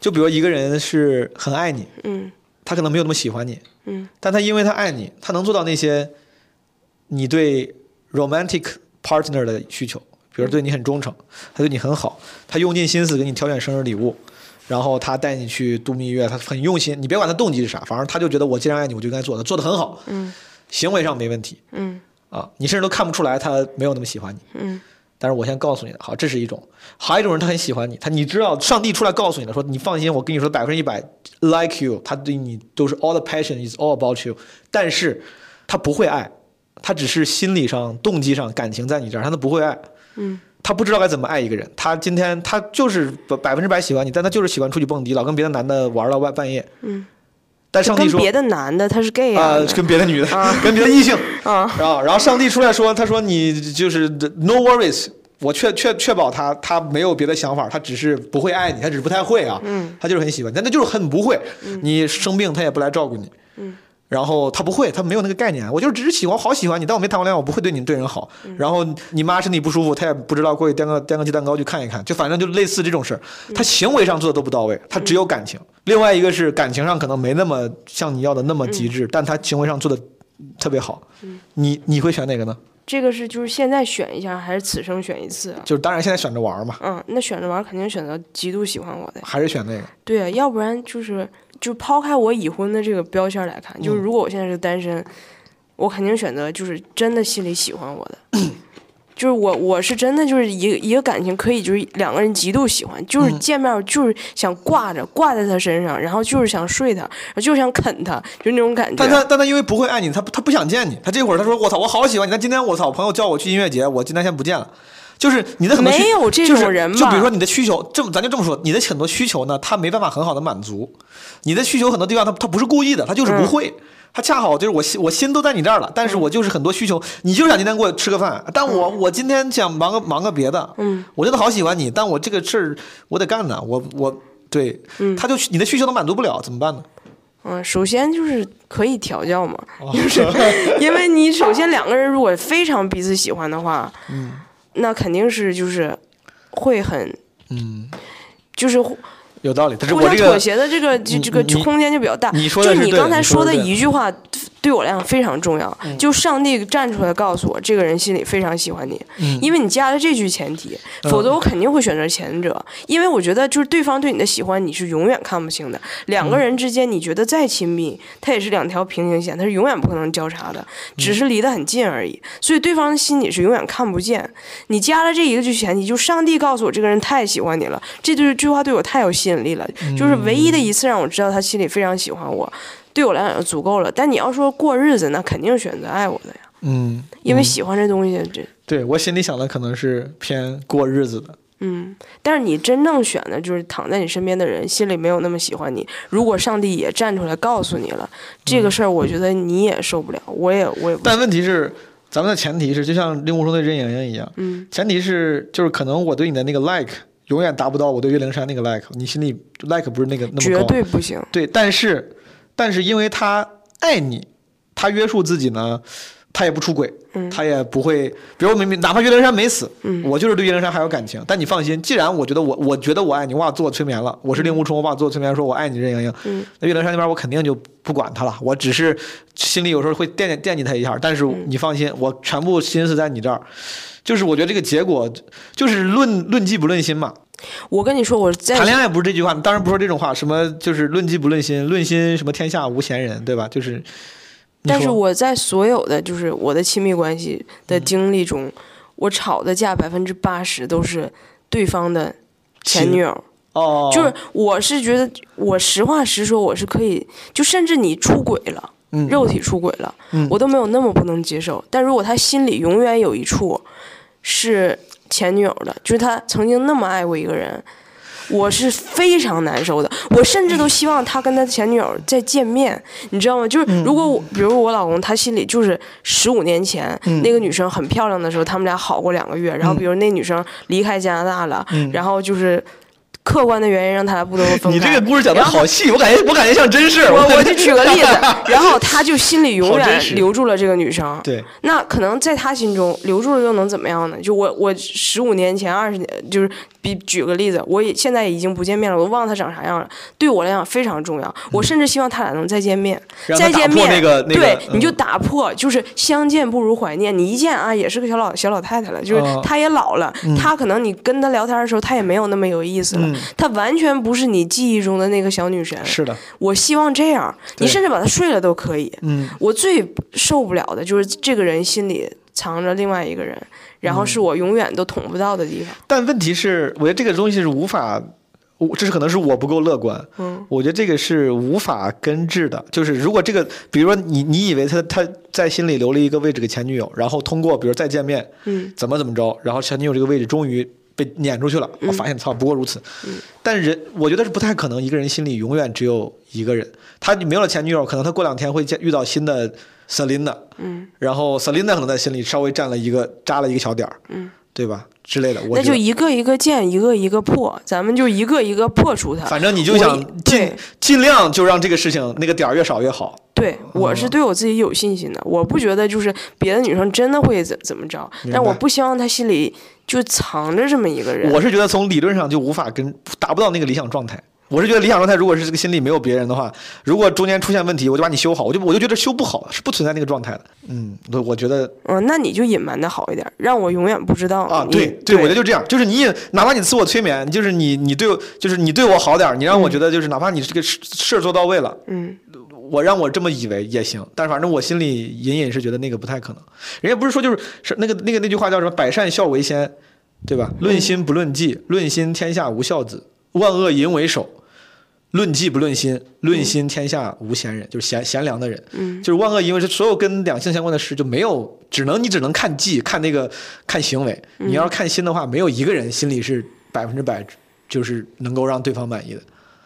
就比如一个人是很爱你，嗯。他可能没有那么喜欢你，嗯。但他因为他爱你，他能做到那些你对 romantic partner 的需求，比如对你很忠诚，他对你很好，他用尽心思给你挑选生日礼物，然后他带你去度蜜月，他很用心。你别管他动机是啥，反正他就觉得我既然爱你，我就应该做，的做的很好，嗯。行为上没问题。嗯啊，你甚至都看不出来他没有那么喜欢你。嗯但是我先告诉你的，好，这是一种；还有一种人，他很喜欢你，他你知道，上帝出来告诉你了，说你放心，我跟你说百分之一百 like you，他对你都是 all the passion is all about you，但是他不会爱，他只是心理上、动机上、感情在你这儿，他都不会爱。嗯，他不知道该怎么爱一个人，他今天他就是百百分之百喜欢你，但他就是喜欢出去蹦迪，老跟别的男的玩到半半夜。嗯。但上帝说，跟别的男的他是 gay 啊，跟别的女的，跟别的异性 啊，然后然后上帝出来说，他说你就是 no worries，我确确确保他他没有别的想法，他只是不会爱你，他只是不太会啊，嗯，他就是很喜欢，但他就是很不会，你生病他也不来照顾你，嗯。然后他不会，他没有那个概念。我就只是喜欢，好喜欢你，但我没谈过恋爱，我不会对你对人好。然后你妈身体不舒服，他也不知道过去掂个掂个鸡蛋糕去看一看，就反正就类似这种事儿。他行为上做的都不到位，他只有感情。另外一个是感情上可能没那么像你要的那么极致，但他行为上做的特别好。你你会选哪个呢？这个是就是现在选一下，还是此生选一次？就是当然现在选着玩嘛。嗯，那选着玩肯定选择极度喜欢我的。还是选那个？对啊，要不然就是。就抛开我已婚的这个标签来看，就是如果我现在是单身，我肯定选择就是真的心里喜欢我的，就是我我是真的就是一个一个感情可以就是两个人极度喜欢，就是见面就是想挂着挂在他身上，然后就是想睡他，就是想啃他，就那种感觉。但他但他因为不会爱你，他他不想见你，他这会儿他说我操我好喜欢你，但今天我操朋友叫我去音乐节，我今天先不见了。就是你的很多没有这种人就比如说你的需求，这么咱就这么说，你的很多需求呢，他没办法很好的满足。你的需求很多地方，他他不是故意的，他就是不会，他恰好就是我心我心都在你这儿了，但是我就是很多需求，你就是想今天给我吃个饭，但我我今天想忙个忙个别的，嗯，我真的好喜欢你，但我这个事儿我得干呢，我我对，他就你的需求都满足不了，怎么办呢？嗯，首先就是可以调教嘛，就是 因为你首先两个人如果非常彼此喜欢的话，嗯。那肯定是就是会很，嗯，就是。有道理，但是互相妥协的这个这这个空间就比较大。你说就你刚才说的一句话，对我来讲非常重要。就上帝站出来告诉我，这个人心里非常喜欢你，因为你加了这句前提，否则我肯定会选择前者。因为我觉得，就是对方对你的喜欢，你是永远看不清的。两个人之间，你觉得再亲密，它也是两条平行线，它是永远不可能交叉的，只是离得很近而已。所以对方的心里是永远看不见。你加了这一个句前提，就上帝告诉我，这个人太喜欢你了，这句句话对我太有吸引力了，就是唯一的一次让我知道他心里非常喜欢我，对我来讲就足够了。但你要说过日子，那肯定选择爱我的呀。嗯，因为喜欢这东西，这对我心里想的可能是偏过日子的。嗯，但是你真正选的就是躺在你身边的人，心里没有那么喜欢你。如果上帝也站出来告诉你了这个事儿，我觉得你也受不了，我也我也。但问题是，咱们的前提是，就像令狐冲对任盈盈一样，嗯，前提是就是可能我对你的那个 like。永远达不到我对岳灵珊那个 like，你心里 like 不是那个那么高，绝对不行。对，但是，但是因为他爱你，他约束自己呢，他也不出轨，他也不会，比如明明哪怕岳灵珊没死，我就是对岳灵珊还有感情。但你放心，既然我觉得我我觉得我爱你，我把自我催眠了，我是令狐冲，我把自我催眠说我爱你任盈盈，那岳灵珊那边我肯定就不管他了，我只是心里有时候会惦记惦记他一下，但是你放心，我全部心思在你这儿。就是我觉得这个结果就是论论迹不论心嘛。我跟你说，我在谈恋爱不是这句话，当然不说这种话。什么就是论迹不论心，论心什么天下无闲人，对吧？就是。但是我在所有的就是我的亲密关系的经历中，我吵的架百分之八十都是对方的前女友。哦。就是我是觉得，我实话实说，我是可以，就甚至你出轨了。肉体出轨了，我都没有那么不能接受。但如果他心里永远有一处是前女友的，就是他曾经那么爱过一个人，我是非常难受的。我甚至都希望他跟他前女友再见面，你知道吗？就是如果我，比如我老公，他心里就是十五年前那个女生很漂亮的时候，他们俩好过两个月。然后，比如那女生离开加拿大了，然后就是。客观的原因让他俩不得不分开。你这个故事讲的好细，我感觉我感觉像真事。我我就举个例子，然后他就心里永远留住了这个女生。对。那可能在他心中留住了又能怎么样呢？就我我十五年前二十年就是。比举个例子，我也现在已经不见面了，我都忘了他长啥样了。对我来讲非常重要，我甚至希望他俩能再见面，再见面。对，你就打破，就是相见不如怀念。你一见啊，也是个小老小老太太了，就是她也老了，她可能你跟她聊天的时候，她也没有那么有意思了，她完全不是你记忆中的那个小女神。是的，我希望这样，你甚至把她睡了都可以。嗯，我最受不了的就是这个人心里。藏着另外一个人，然后是我永远都捅不到的地方。但问题是，我觉得这个东西是无法，我这是可能是我不够乐观。嗯，我觉得这个是无法根治的。就是如果这个，比如说你你以为他他在心里留了一个位置给前女友，然后通过比如再见面，嗯，怎么怎么着，然后前女友这个位置终于被撵出去了，我发现操，不过如此。嗯，但人我觉得是不太可能，一个人心里永远只有一个人。他没有了前女友，可能他过两天会见遇到新的 Selina，嗯，然后 Selina 可能在心里稍微占了一个扎了一个小点儿，嗯，对吧？之类的，我那就一个一个建，一个一个破，咱们就一个一个破除它。反正你就想尽尽量就让这个事情那个点儿越少越好。对，我是对我自己有信心的，我不觉得就是别的女生真的会怎怎么着，但我不希望她心里就藏着这么一个人。我是觉得从理论上就无法跟达不到那个理想状态。我是觉得理想状态，如果是这个心里没有别人的话，如果中间出现问题，我就把你修好，我就我就觉得修不好是不存在那个状态的。嗯，我我觉得嗯，那你就隐瞒的好一点，让我永远不知道啊，你对对，我觉得就这样，就是你也哪怕你自我催眠，就是你你对我就是你对我好点，你让我觉得就是哪怕你这个事事儿做到位了，嗯，我让我这么以为也行，但是反正我心里隐隐是觉得那个不太可能。人家不是说就是是那个那个那句话叫什么“百善孝为先”，对吧？论心不论迹，论心天下无孝子，万恶淫为首。论迹不论心，论心天下无贤人，就是贤贤良的人。嗯，就是万恶淫为是所有跟两性相关的事就没有，只能你只能看迹，看那个看行为。你要是看心的话，没有一个人心里是百分之百就是能够让对方满意的。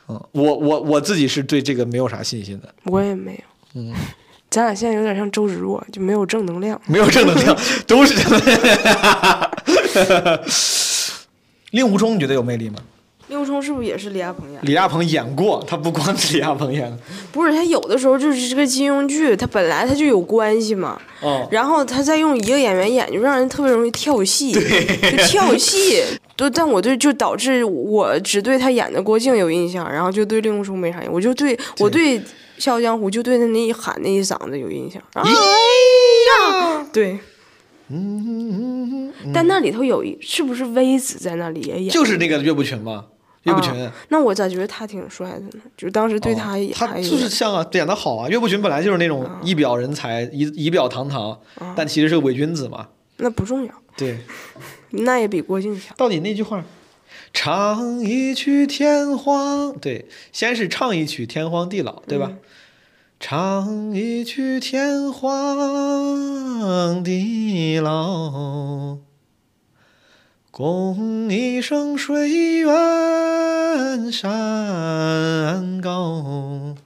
嗯，我我我自己是对这个没有啥信心的。我也没有。嗯，咱俩现在有点像周芷若，就没有正能量。没有正能量，都是正能量。令狐冲，你觉得有魅力吗？令狐冲是不是也是李亚鹏演的？李亚鹏演过，他不光是李亚鹏演的。不是，他有的时候就是这个金庸剧，他本来他就有关系嘛。哦，然后他再用一个演员演，就让人特别容易跳戏，就跳戏。对，但我对就导致我只对他演的郭靖有印象，然后就对令狐冲没啥印象。我就对我对《笑傲江湖》就对他那一喊那一嗓子有印象。哎呀，对。嗯，但那里头有一是不是微子在那里也演？就是那个岳不群嘛，岳不群。啊那我咋觉得他挺帅的呢？就是当时对他也、哦他就是像啊，演的好啊。岳不群本来就是那种一表人才、仪仪表堂堂，但其实是个伪君子嘛。那不重要，对，那也比郭靖强。到底那句话，唱一曲天荒，对，先是唱一曲天荒地老，对吧？唱一曲天荒地老，共一声水远山高。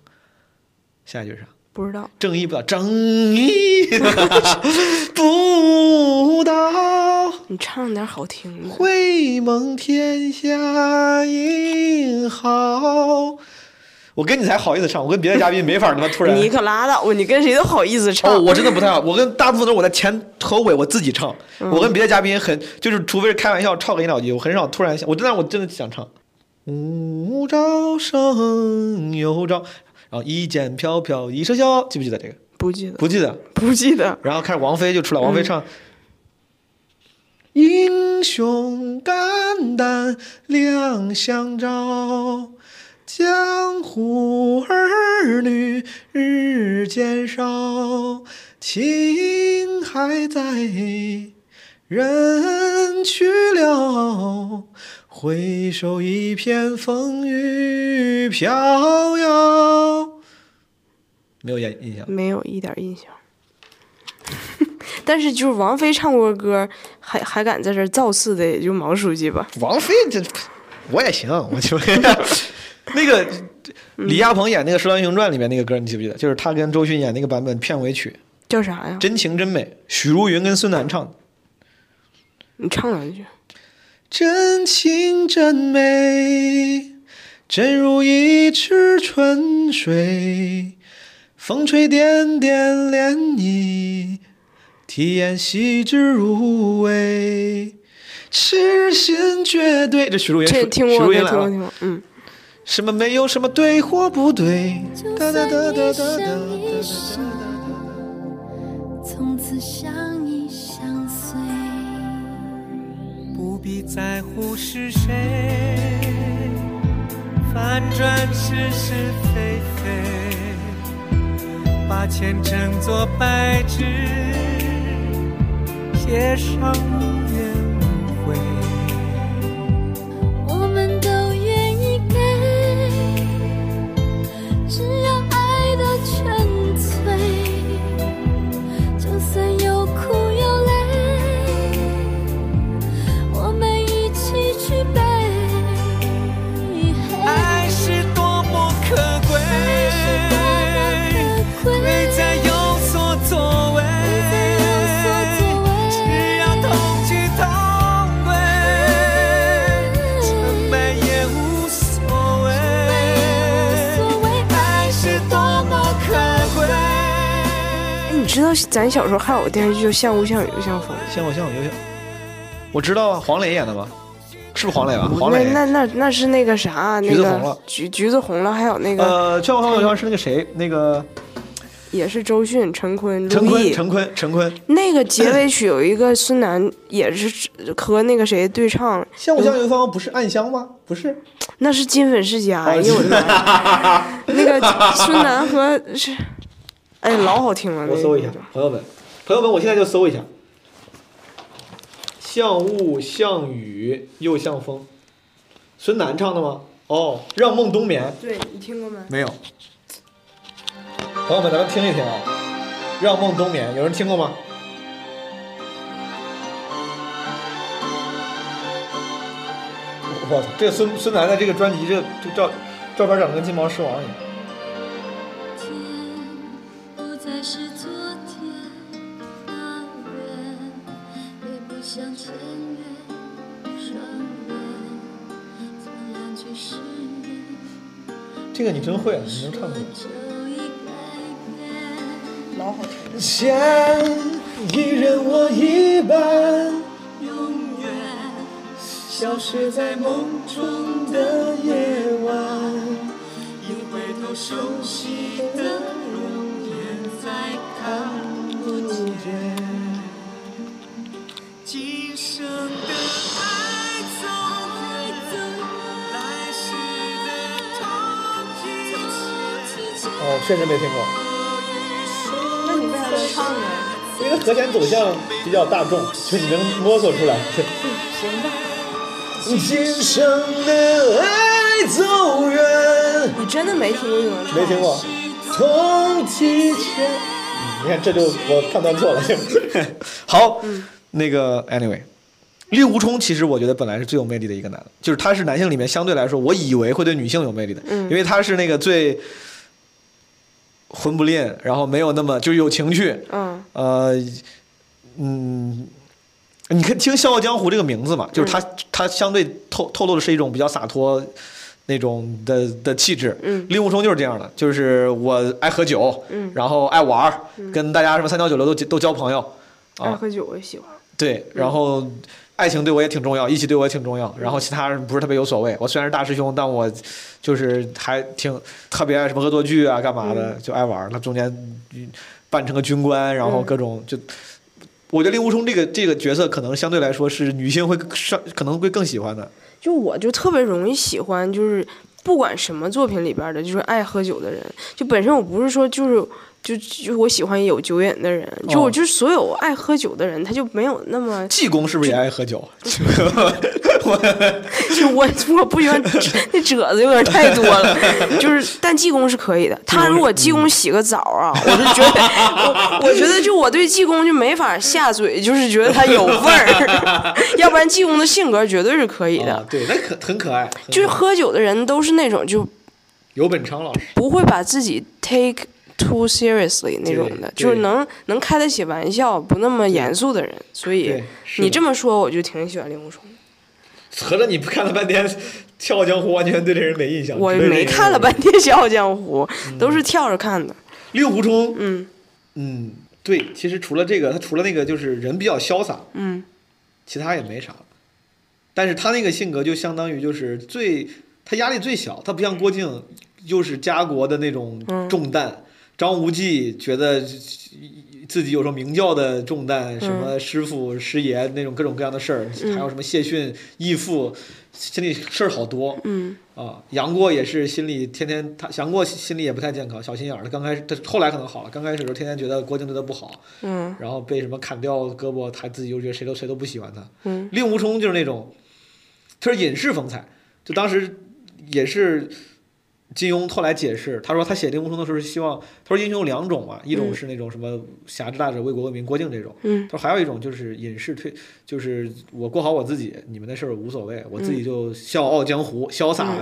下一句是啥？不知道，正义不到，正义不到，你唱点好听的。会盟天下英豪。我跟你才好意思唱，我跟别的嘉宾没法他妈突然。你可拉倒吧！你跟谁都好意思唱。哦，我真的不太好，我跟大部分都是我在前头尾我自己唱，我跟别的嘉宾很就是，除非是开玩笑唱个一两句，我很少突然想，我真的我真的想唱。无招胜有招，然后一剑飘飘一声笑，记不记得这个？不记得，不记得。不记得。然后开始王菲就出来，王菲唱。英雄肝胆两相照，江湖儿女日渐少，情还在，人去了，回首一片风雨飘摇。没有印印象。没有一点印象。但是就是王菲唱过歌，还还敢在这造次的，也就毛书记吧。王菲这我也行，我就 那个李亚鹏演那个《射雕英雄传》里面那个歌，你记不记得？就是他跟周迅演那个版本片尾曲，叫啥呀？真情真美，许茹芸跟孙楠唱的。你唱两句。真情真美，真如一池春水，风吹点点涟漪，体验细致入微，痴心绝对。这许茹芸这，听过。嗯，什么没有什么对或不对，哒哒哒哒哒哒哒从此相依相随。不必在乎是谁，反转是是非非，把前程作白纸，写上知道咱小时候还有个电视剧叫《像雾像雨又像风》？像我像我有像，我知道啊，黄磊演的吧？是不是黄磊吧？黄磊。那那那那是那个啥，那个橘子红了橘橘子红了，还有那个呃，像我像我有像是那个谁，那个也是周迅、陈坤、陈坤，陆毅。陈坤，陈坤。那个结尾曲有一个孙楠也是和那个谁对唱，像我像有方不是暗香吗？不是。那是金粉世家。哎哦呦我的妈！那个孙楠和是，哎，老好听了。我搜一下，朋友们，朋友们，我现在就搜一下。像雾像雨又像风，孙楠唱的吗？哦，让梦冬眠。对你听过没？没有。朋友们，咱们听一听啊，《让梦冬眠》，有人听过吗？我操，这孙孙楠的这个专辑，这这照照片长得跟金毛狮王一样。这个你真会，你能唱出来。就已改变。老好听。了。像一人我一半，永远消失在梦中的夜晚。一回头，熟悉的容颜再看不见。今生的爱哦，确实没听过，那你为啥能唱呢？因为和弦走向比较大众，就你能摸索出来。行吧。今生的爱走远，你真的没听过就能唱？没听过。从提前，你看这就我判断错了。好，那个 anyway，令狐冲其实我觉得本来是最有魅力的一个男的，就是他是男性里面相对来说，我以为会对女性有魅力的，因为他是那个最混不吝，然后没有那么就是有情趣，嗯。呃，嗯，你可以听《笑傲江湖》这个名字嘛，就是他、他相对透透露的是一种比较洒脱那种的的气质。嗯。令狐冲就是这样的，就是我爱喝酒，嗯。然后爱玩儿，跟大家什么三教九流都都交朋友，啊，爱喝酒我也喜欢。对，然后。爱情对我也挺重要，义气对我也挺重要，然后其他人不是特别有所谓。我虽然是大师兄，但我就是还挺特别爱什么恶作剧啊，干嘛的，就爱玩儿。他中间嗯扮成个军官，然后各种就，我觉得令狐冲这个这个角色可能相对来说是女性会上可能会更喜欢的。就我就特别容易喜欢，就是不管什么作品里边的，就是爱喝酒的人。就本身我不是说就是就就我喜欢有酒瘾的人，就我哦就是所有爱喝酒的人，他就没有那么济公是不是也爱喝酒？就我我不喜欢那褶子有点太多了，就是但济公是可以的。他如果济公洗个澡啊，我是觉得我我觉得就我对济公就没法下嘴，就是觉得他有味儿，要不然济公的性格绝对是可以的。啊，对，那可很可爱。就是喝酒的人都是那种就尤本昌老师，不会把自己 take too seriously 那种的，就是能能开得起玩笑，不那么严肃的人。所以你这么说，我就挺喜欢令狐冲。合着你不看了半天《笑傲江湖》，完全对这人没印象。我没看了半天《笑傲江湖》，嗯都是跳着看的。令狐冲，嗯嗯，对，其实除了这个，他除了那个就是人比较潇洒，嗯其他也没啥。但是他那个性格就相当于就是最，他压力最小，他不像郭靖，又是家国的那种嗯重担，张无忌觉得自己有时候明教的重担，什么师傅师爷那种各种各样的事儿，还有什么谢逊义父，心里事儿好多。嗯啊，杨过也是心里天天他杨过心里也不太健康，小心眼儿。他刚开始他后来可能好了，刚开始的时候天天觉得郭靖对他不好，嗯然后被什么砍掉胳膊，他自己又觉得谁都谁都不喜欢他。嗯令狐冲就是那种，他是隐士风采，就当时也是金庸后来解释，他说他写令狐冲的时候是希望，他说英雄有两种嘛，一种是那种什么侠之大者为国为民郭靖这种，嗯他说还有一种就是隐士退，就是我过好我自己，你们的事儿无所谓，我自己就笑傲江湖，潇洒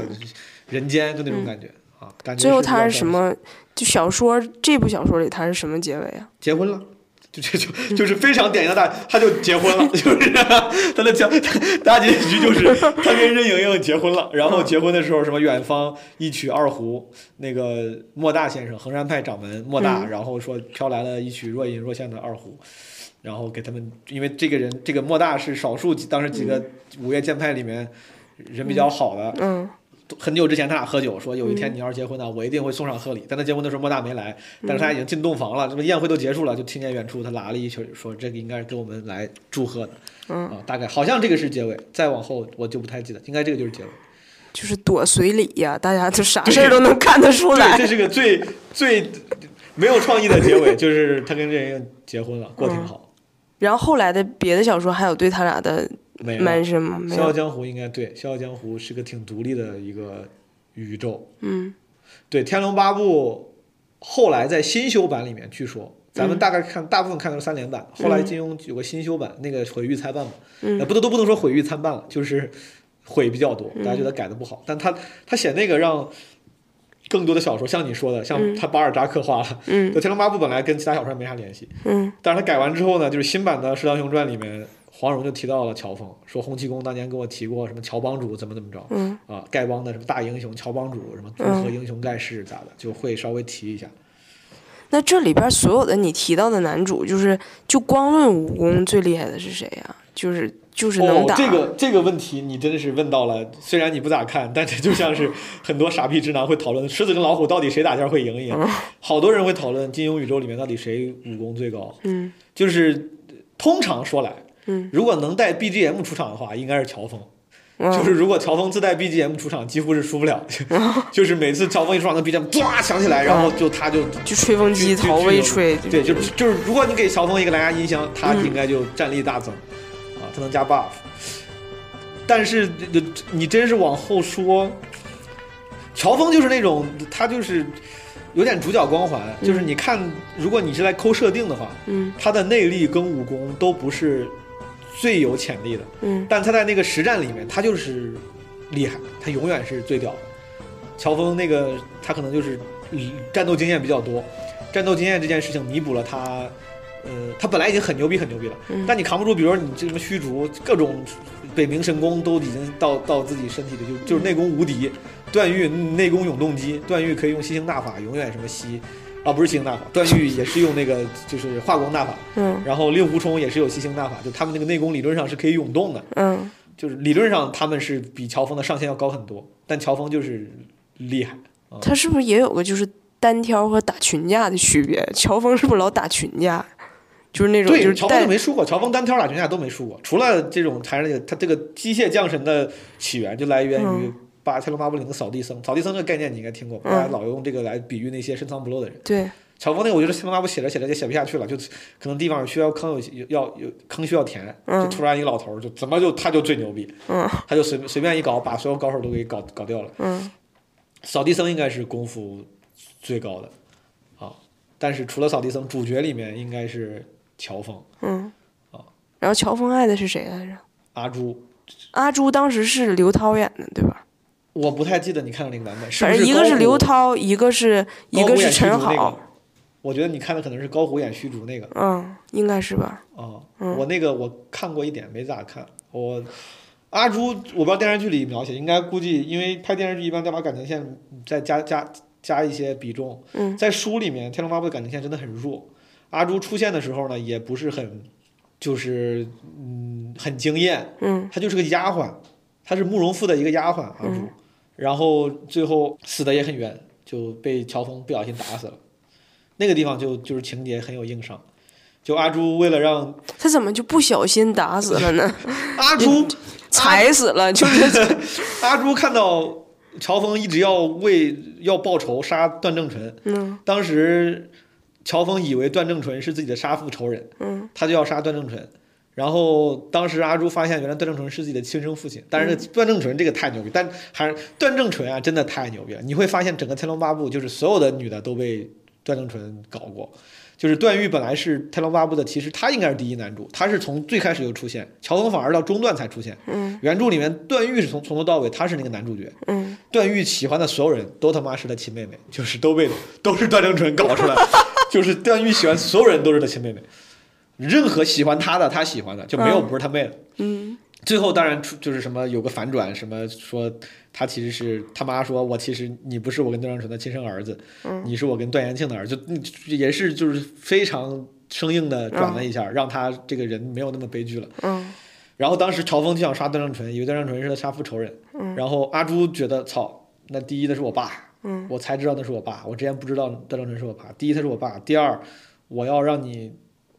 人间，就那种感觉。啊，感觉最后他是什么？就小说这部小说里他是什么结尾啊？结婚了。就就就就是非常典型的大，他就结婚了，就是他的结大结局就是他跟任盈盈结婚了，然后结婚的时候什么远方一曲二胡，那个莫大先生衡山派掌门莫大，嗯。然后说飘来了一曲若隐若现的二胡，然后给他们，因为这个人这个莫大是少数几当时几个五岳剑派里面人比较好的，嗯很久之前他俩喝酒，说有一天你要是结婚呢，我一定会送上贺礼。但他结婚的时候莫大没来，但是他已经进洞房了，这么宴会都结束了，就听见远处他拉了一曲，说这个应该是给我们来祝贺的。嗯啊，大概好像这个是结尾，再往后我就不太记得，应该这个就是结尾。就是躲随礼呀，大家就啥事儿都能看得出对，来这。是个最最没有创意的结尾，就是他跟任盈盈结婚了，过挺好。然后后来的别的小说还有对他俩的没。笑傲江湖应该对，笑傲江湖是个挺独立的一个宇宙。嗯。对，《天龙八部》后来在新修版里面，据说咱们大概看大部分看的是三连版，后来金庸有个新修版，那个毁誉参半嘛，呃，嗯不都都不能说毁誉参半了，就是毁比较多，大家觉得改的不好，但他他写那个让。更多的小说，像你说的，像他巴尔扎克画了，嗯。就《天龙八部》本来跟其他小说没啥联系，嗯。但是他改完之后呢，就是新版的《射雕英雄传》里面，黄蓉就提到了乔峰，说洪七公当年跟我提过什么乔帮主怎么怎么着，嗯。啊，丐帮的什么大英雄乔帮主，什么组合英雄盖世咋的，就会稍微提一下。那这里边所有的你提到的男主，就是就光论武功最厉害的是谁呀、就是就是能打。哦，这个这个问题你真的是问到了，虽然你不咋看，但是就像是很多傻逼直男会讨论狮子跟老虎到底谁打架会赢一样，好多人会讨论金庸宇宙里面到底谁武功最高，嗯。就是通常说来，嗯。如果能带 BGM 出场的话，应该是乔峰。嗯。就是如果乔峰自带 BGM 出场，几乎是输不了。就是每次乔峰一出场，那 BGM 唰响起来，然后就他就就吹风机头微吹，对，就就是，如果你给乔峰一个蓝牙音箱，他嗯。应该就战力大增，啊，他能加 buff。但是呃你真是往后说，乔峰就是那种他就是有点主角光环，就是你看，如果你是来抠设定的话，嗯。他的内力跟武功都不是最有潜力的，嗯。但他在那个实战里面，他就是厉害，他永远是最屌的。乔峰那个他可能就是嗯战斗经验比较多，战斗经验这件事情弥补了他，呃，他本来已经很牛逼很牛逼了，嗯。但你扛不住，比如说你这什么虚竹，各种北冥神功都已经到到自己身体里，就就是内功无敌，段誉内功永动机，段誉可以用吸星大法，永远什么吸。啊，不是吸星大法，段誉也是用那个就是化光大法，嗯然后令狐冲也是有吸星大法，就他们那个内功理论上是可以涌动的，嗯就是理论上他们是比乔峰的上限要高很多，但乔峰就是厉害。他是不是也有个就是单挑和打群架的区别？乔峰是不是老打群架？就是那种就对，是乔峰就没输过，乔峰单挑打群架都没输过，除了这种还是那个他这个机械降神的起源就来源于嗯八天龙八部里的扫地僧，扫地僧这个概念你应该听过，大嗯家老用这个来比喻那些深藏不露的人。对乔峰那个，我觉得天龙八部写着写着就写不下去了，就可能地方需要坑有有要有坑需要填，就嗯突然一个老头儿就怎么就他就最牛逼，嗯他就随随便一搞把所有高手都给搞搞掉了。嗯扫地僧应该是功夫最高的，啊，但是除了扫地僧，主角里面应该是乔峰、嗯。然后乔峰爱的是谁来着？阿朱，阿朱当时是刘涛演的，对吧？我不太记得你看的那个版本，是不反正一个是刘涛，一个是一个是陈好。那个，我觉得你看的可能是高虎演虚竹那个。嗯，应该是吧？哦，嗯。我那个我看过一点，没咋看。我阿朱，我不知道电视剧里描写，应该估计因为拍电视剧一般要把感情线再加加加一些比重，嗯。在书里面《天龙八部》的感情线真的很弱。阿朱出现的时候呢，也不是很，就是嗯很惊艳，嗯。她就是个丫鬟，她是慕容复的一个丫鬟阿朱，嗯然后最后死的也很冤，就被乔峰不小心打死了。那个地方就就是情节很有硬伤。就阿朱为了让他怎么就不小心打死了呢？阿朱 踩死了，就是 阿朱看到乔峰一直要为要报仇杀段正淳，嗯，当时乔峰以为段正淳是自己的杀父仇人，嗯，他就要杀段正淳。然后当时阿朱发现，原来段正淳是自己的亲生父亲。但是段正淳这个太牛逼，但还是段正淳啊，真的太牛逼了。你会发现，整个《天龙八部》就是所有的女的都被段正淳搞过。就是段誉本来是《天龙八部》的，其实他应该是第一男主，他是从最开始就出现，乔峰反而到中段才出现。嗯，原著里面段誉是从从头到尾他是那个男主角。嗯，段誉喜欢的所有人都他妈是他亲妹妹，就是都被都是段正淳搞出来，就是段誉喜欢所有人都是他亲妹妹。任何喜欢他的，他喜欢的就没有不是他妹的。嗯，最后当然出就是什么有个反转，什么说他其实是他妈说，我其实你不是我跟段正淳的亲生儿子，你是我跟段延庆的儿子，就也是就是非常生硬的转了一下，让他这个人没有那么悲剧了。嗯，然后当时乔峰就想杀段正淳，以为段正淳是他杀父仇人。嗯，然后阿朱觉得操，那第一的是我爸，嗯，我才知道那是我爸，我之前不知道段正淳是我爸。第一他是我爸，第二我要让你。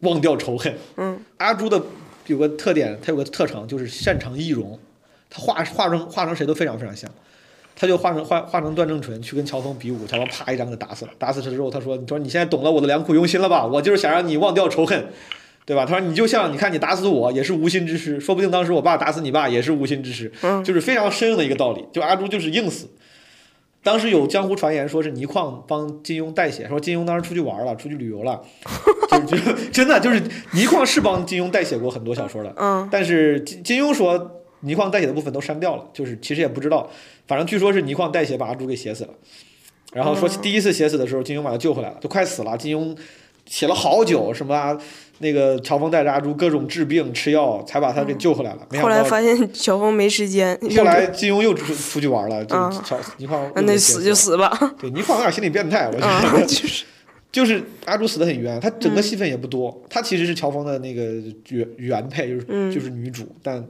忘掉仇恨。嗯，阿朱的有个特点，他有个特长就是擅长易容，他画画成画成谁都非常非常像。他就化成化化成段正淳去跟乔峰比武，乔峰啪一掌给他打死了。打死他之后，他说：“你说你现在懂了我的良苦用心了吧？我就是想让你忘掉仇恨，对吧？”他说：“你就像你看你打死我也是无心之失，说不定当时我爸打死你爸也是无心之失。”嗯，就是非常生硬的一个道理。就阿朱就是硬死。当时有江湖传言说是倪匡帮金庸代写，说金庸当时出去玩了，出去旅游了，就就真的就是倪匡是帮金庸代写过很多小说的，嗯，但是金金庸说倪匡代写的部分都删掉了，就是其实也不知道，反正据说是倪匡代写把阿朱给写死了，然后说第一次写死的时候金庸把他救回来了，都快死了，金庸写了好久什么。那个乔峰带着阿朱各种治病吃药，才把他给救回来了。后来发现乔峰没时间。后来金庸又出出去玩了，就乔倪匡。那死就死吧。对，倪匡有点心理变态，我觉得。就是。就是阿朱死的很冤，他整个戏份也不多。他其实是乔峰的那个原原配，就是就是女主，但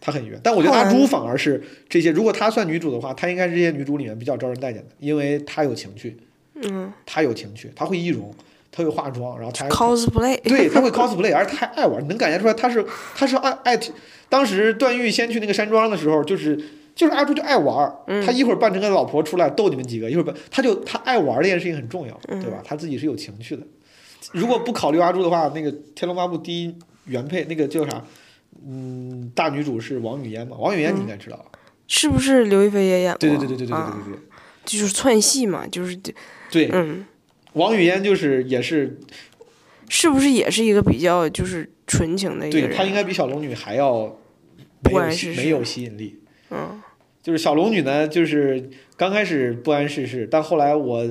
她很冤。但我觉得阿朱反而是这些，如果她算女主的话，她应该是这些女主里面比较招人待见的，因为她有情趣。嗯。她有情趣，她会易容。他会化妆，然后他 cosplay，对他会 cosplay，而且他爱玩，能感觉出来他是他是爱爱。当时段誉先去那个山庄的时候，就是就是阿朱就爱玩，他一会儿扮成个老婆出来逗你们几个，一会儿扮他就他爱玩这件事情很重要，对吧？他自己是有情趣的。如果不考虑阿朱的话，那个《天龙八部》第一原配那个叫啥？嗯，大女主是王语嫣嘛？王语嫣你应该知道，是不是刘亦菲也演过？对对对对对对对对对，就是串戏嘛，就是对，嗯。王语嫣就是也是，是不是也是一个比较就是纯情的一个人？对她应该比小龙女还要没有没有吸引力。嗯，就是小龙女呢，就是刚开始不谙世事，但后来我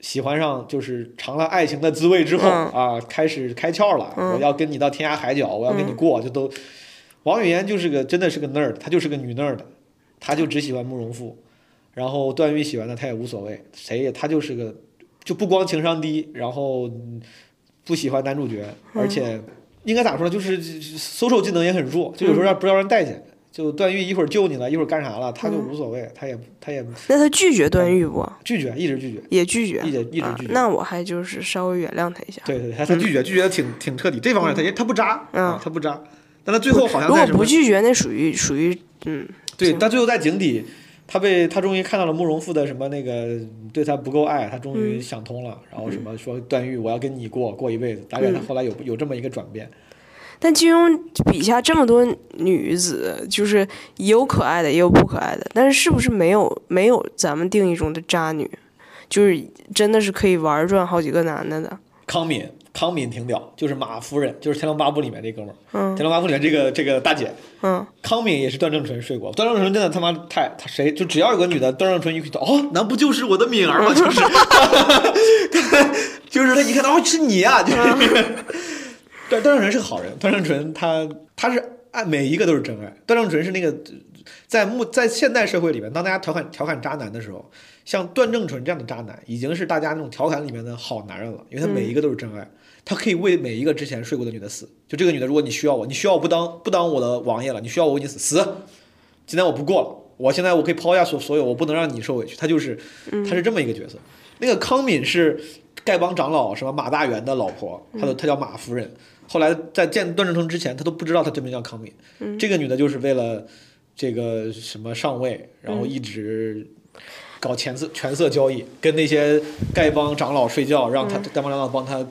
喜欢上，就是尝了爱情的滋味之后啊，开始开窍了。我要跟你到天涯海角，我要跟你过，就都。王语嫣就是个真的是个 nerd，她就是个女 nerd，她就只喜欢慕容复，然后段誉喜欢的她也无所谓，谁也她就是个。就不光情商低，然后不喜欢男主角，而且应该咋说呢？就是搜手技能也很弱，就有时候让不让人待见。就段誉一会儿救你了，一会儿干啥了，他就无所谓，他也他也。那他拒绝段誉不？拒绝，一直拒绝。也拒绝，一直一直拒绝。那我还就是稍微原谅他一下。对对，他他拒绝，拒绝的挺挺彻底。这方面他也他不渣，嗯，他不渣。但他最后好像如果不拒绝，那属于属于嗯。对，但最后在井底。他被他终于看到了慕容复的什么那个对他不够爱，他终于想通了，然后什么说段誉我要跟你过过一辈子，大概他后来有有这么一个转变。但金庸笔下这么多女子，就是也有可爱的，也有不可爱的，但是是不是没有没有咱们定义中的渣女，就是真的是可以玩转好几个男的的？康敏。康敏挺屌，就是马夫人，就是《天龙八部》里面这哥们儿。嗯，《天龙八部》里面这个这个大姐。嗯，康敏也是段正淳睡过。段正淳真的他妈太他谁就只要有个女的，段正淳一看哦，那不就是我的敏儿吗？就是，就是他一看哦，是你啊！就是 段段正淳是个好人，段正淳他他是爱每一个都是真爱。段正淳是那个在目在现代社会里面，当大家调侃调侃渣男的时候。像段正淳这样的渣男，已经是大家那种调侃里面的好男人了，因为他每一个都是真爱，他可以为每一个之前睡过的女的死。就这个女的，如果你需要我，你需要我不当不当我的王爷了，你需要我为你死死。今天我不过了，我现在我可以抛下所所有，我不能让你受委屈。他就是，他是这么一个角色。那个康敏是丐帮长老什么马大元的老婆，他的他叫马夫人。后来在见段正淳之前，他都不知道他真名叫康敏。这个女的就是为了这个什么上位，然后一直搞钱色权色交易，跟那些丐帮长老睡觉，让他丐帮长老帮他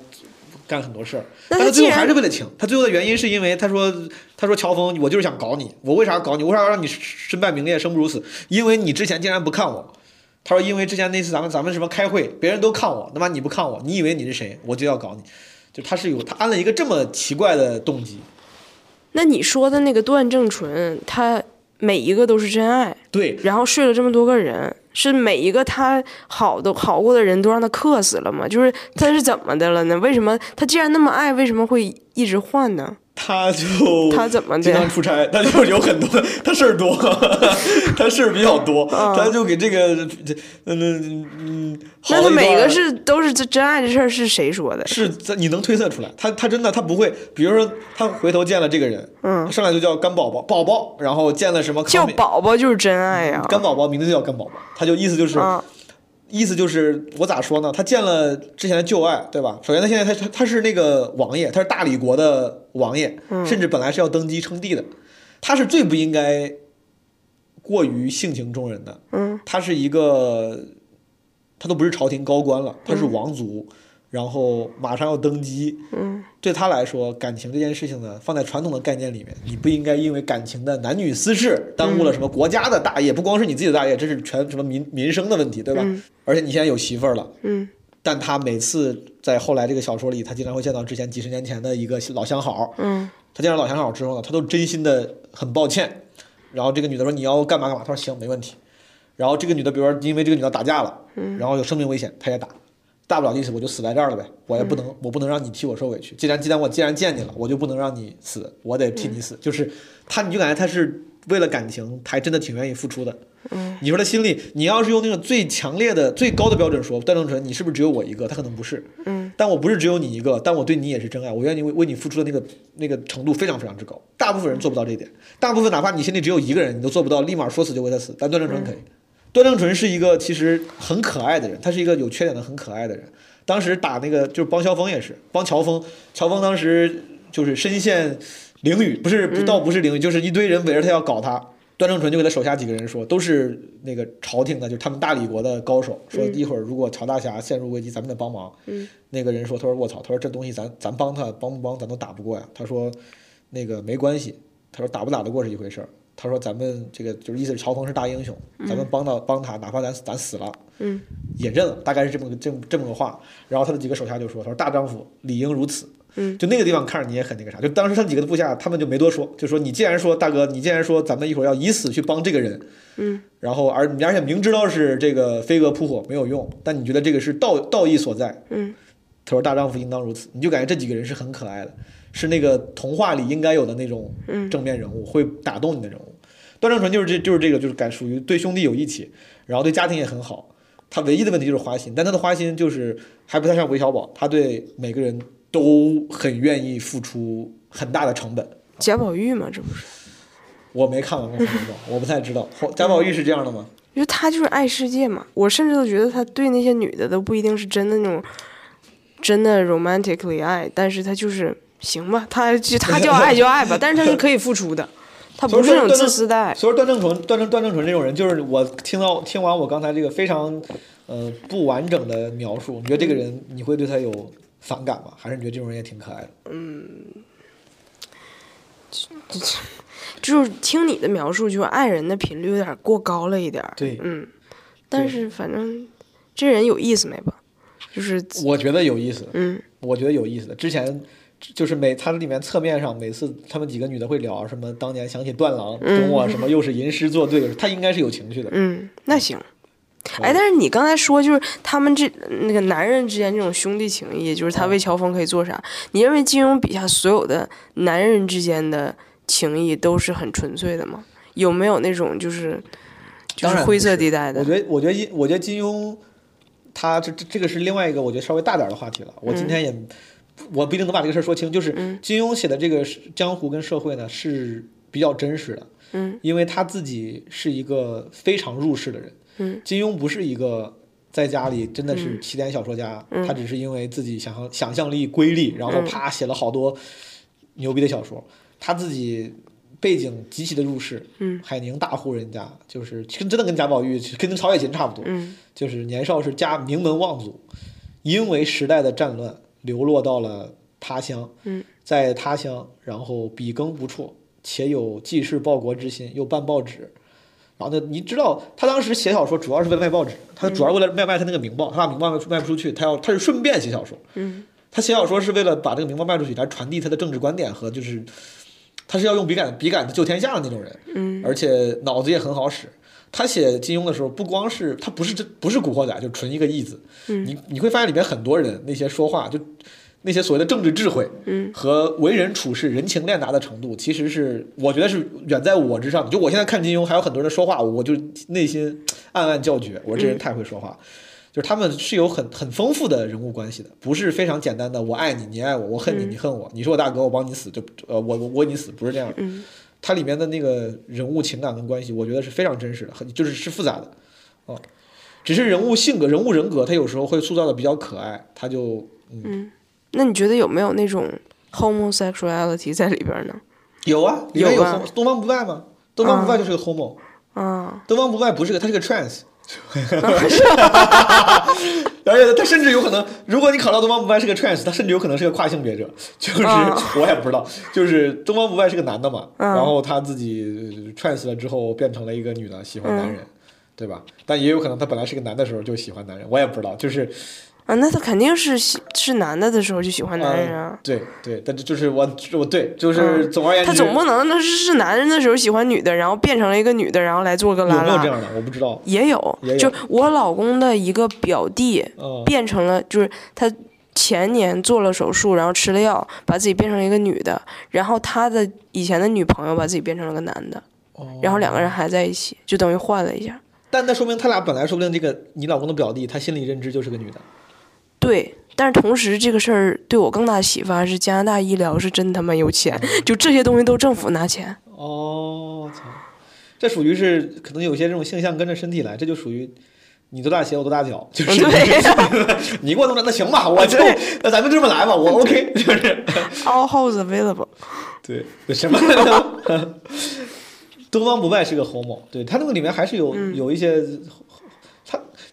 干很多事儿。但他最后还是为了情。他最后的原因是因为他说他说乔峰，我就是想搞你，我为啥搞你？为啥要让你身败名裂、生不如死？因为你之前竟然不看我。他说因为之前那次咱们咱们什么开会，别人都看我，他妈你不看我，你以为你是谁？我就要搞你。就他是有他安了一个这么奇怪的动机。那你说的那个段正淳，他每一个都是真爱，对，然后睡了这么多个人，是每一个他好的好过的人都让他克死了吗？就是他是怎么的了呢？为什么他既然那么爱，为什么会一直换呢？他就他怎么经常出差，他就有很多，他事儿多，他事儿比较多，他就给这个，嗯嗯，那他每个是都是真爱这事儿，是谁说的？是你能推测出来？他他真的他不会，比如说他回头见了这个人，嗯，上来就叫干宝宝宝宝，然后见了什么叫宝宝就是真爱呀，干宝宝名字就叫干宝宝，他就意思就是。意思就是我咋说呢？他见了之前的旧爱，对吧？首先，他现在他他他是那个王爷，他是大理国的王爷，甚至本来是要登基称帝的。他是最不应该过于性情中人的。嗯，他是一个，他都不是朝廷高官了，他是王族。然后马上要登基，嗯，对他来说，感情这件事情呢，放在传统的概念里面，你不应该因为感情的男女私事耽误了什么国家的大业，不光是你自己的大业，这是全什么民民生的问题，对吧？而且你现在有媳妇儿了，嗯，但他每次在后来这个小说里，他经常会见到之前几十年前的一个老相好，嗯，他见到老相好之后呢，他都真心的很抱歉，然后这个女的说你要干嘛干嘛，他说行没问题，然后这个女的比如说因为这个女的打架了，嗯，然后有生命危险，他也打。大不了的意思，我就死在这儿了呗，我也不能，我不能让你替我受委屈。既然既然我既然见你了，我就不能让你死，我得替你死。就是他，你就感觉他是为了感情，还真的挺愿意付出的。嗯，你说他心里，你要是用那种最强烈的、最高的标准说，段正淳，你是不是只有我一个？他可能不是。嗯，但我不是只有你一个，但我对你也是真爱，我愿意为为你付出的那个那个程度非常非常之高。大部分人做不到这一点，大部分哪怕你心里只有一个人，你都做不到立马说死就为他死。但段正淳可以。段正淳是一个其实很可爱的人，他是一个有缺点的很可爱的人。当时打那个就是帮萧峰也是帮乔峰，乔峰当时就是身陷囹圄，不是不倒不是囹圄，就是一堆人围着他要搞他。段正淳就给他手下几个人说，都是那个朝廷的，就是他们大理国的高手，说一会儿如果乔大侠陷入危机，咱们得帮忙。那个人说，他说卧槽，他说这东西咱咱帮他帮不帮咱都打不过呀。他说那个没关系，他说打不打得过是一回事儿。他说：“咱们这个就是意思是乔峰是大英雄，咱们帮到帮他，哪怕咱咱死了，嗯，也认了，大概是这么个这么这么个话。然后他的几个手下就说：‘他说大丈夫理应如此。’嗯，就那个地方看着你也很那个啥。就当时他几个部下他们就没多说，就说你既然说大哥，你既然说咱们一会儿要以死去帮这个人，嗯，然后而而且明知道是这个飞蛾扑火没有用，但你觉得这个是道道义所在，嗯，他说大丈夫应当如此，你就感觉这几个人是很可爱的，是那个童话里应该有的那种正面人物，会打动你的人物。”段正淳就是这就是这个，就是感属于对兄弟有义气，然后对家庭也很好。他唯一的问题就是花心，但他的花心就是还不太像韦小宝，他对每个人都很愿意付出很大的成本。贾宝玉嘛，这不是？我没看完过《红楼梦》，我不太知道。贾宝玉是这样的吗？因为他就是爱世界嘛。我甚至都觉得他对那些女的都不一定是真的那种真的 romantically 爱，但是他就是行吧，他 就他叫爱就爱吧，但是他是可以付出的。他不是那种自私的。所以说段正淳、段正段正淳这种人，就是我听到听完我刚才这个非常呃不完整的描述，你觉得这个人你会对他有反感吗？还是你觉得这种人也挺可爱的？嗯，就就是听你的描述，就是爱人的频率有点过高了一点。对，嗯，但是反正这人有意思没吧？就是我觉得有意思。嗯，我觉得有意思的。之前。就是每它里面侧面上每次他们几个女的会聊什么当年想起段郎跟我什么又是吟诗作对，他应该是有情绪的。嗯，那行。哎，但是你刚才说就是他们这那个男人之间这种兄弟情谊，就是他为乔峰可以做啥？你认为金庸笔下所有的男人之间的情谊都是很纯粹的吗？有没有那种就是就是灰色地带的？我觉得，我觉得，我觉得金庸他这这这个是另外一个我觉得稍微大点的话题了。我今天也。我不一定能把这个事儿说清，就是金庸写的这个江湖跟社会呢是比较真实的，嗯，因为他自己是一个非常入世的人，嗯，金庸不是一个在家里真的是起点小说家，他只是因为自己想象想象力瑰丽，然后啪写了好多牛逼的小说。他自己背景极其的入世，海宁大户人家，就是跟真的跟贾宝玉跟曹雪芹差不多，就是年少是家名门望族，因为时代的战乱流落到了他乡，在他乡然后笔耕不辍，且有济世报国之心，又办报纸。然后呢？你知道他当时写小说主要是为了卖报纸，他主要为了卖卖他那个名报，他把名报卖卖不出去，他要他是顺便写小说。嗯，他写小说是为了把这个名报卖出去，来传递他的政治观点和就是，他是要用笔杆笔杆子救天下的那种人。嗯，而且脑子也很好使。他写金庸的时候，不光是他不是这不是古惑仔，就纯一个义字。嗯，你你会发现里面很多人那些说话就。那些所谓的政治智慧，嗯，和为人处事、人情练达的程度，其实是我觉得是远在我之上的。就我现在看金庸，还有很多人说话，我就内心暗暗叫绝，我这人太会说话。就是他们是有很很丰富的人物关系的，不是非常简单的我爱你，你爱我，我恨你，你恨我，你是我大哥，我帮你死，就呃我我为你死，不是这样。嗯，它里面的那个人物情感跟关系，我觉得是非常真实的，很就是是复杂的，哦，只是人物性格、人物人格，他有时候会塑造的比较可爱，他就嗯。那你觉得有没有那种 homosexuality 在里边呢？有啊，里面有东方不败吗？东方不败就是个 homo。啊，东方不败不是个，他是个 trans。而且他甚至有可能，如果你考到东方不败是个 trans，他甚至有可能是个跨性别者。就是 我也不知道，就是东方不败是个男的嘛，然后他自己 trans 了之后变成了一个女的，喜欢男人，对吧？但也有可能他本来是个男的时候就喜欢男人，我也不知道，就是。啊，那他肯定是喜是男的的时候就喜欢男人啊。对对，但就是我我对就是总而言之，他总不能那是是男人的时候喜欢女的，然后变成了一个女的，然后来做个拉拉。有没有这样的？我不知道。也有，就我老公的一个表弟变成了，就是他前年做了手术，然后吃了药，把自己变成一个女的，然后他的以前的女朋友把自己变成了个男的，然后两个人还在一起，就等于换了一下。但那说明他俩本来说不定这个你老公的表弟，他心理认知就是个女的。对，但是同时这个事儿对我更大的启发是，加拿大医疗是真他妈有钱，就这些东西都政府拿钱。哦，操，这属于是可能有些这种性向跟着身体来，这就属于你多大鞋我多大脚，就是 你给我弄的那行吧，我就那咱们这么来吧，我 OK，就是 all house available。对，什么？东方不败是个 homo，对他那个里面还是有有一些。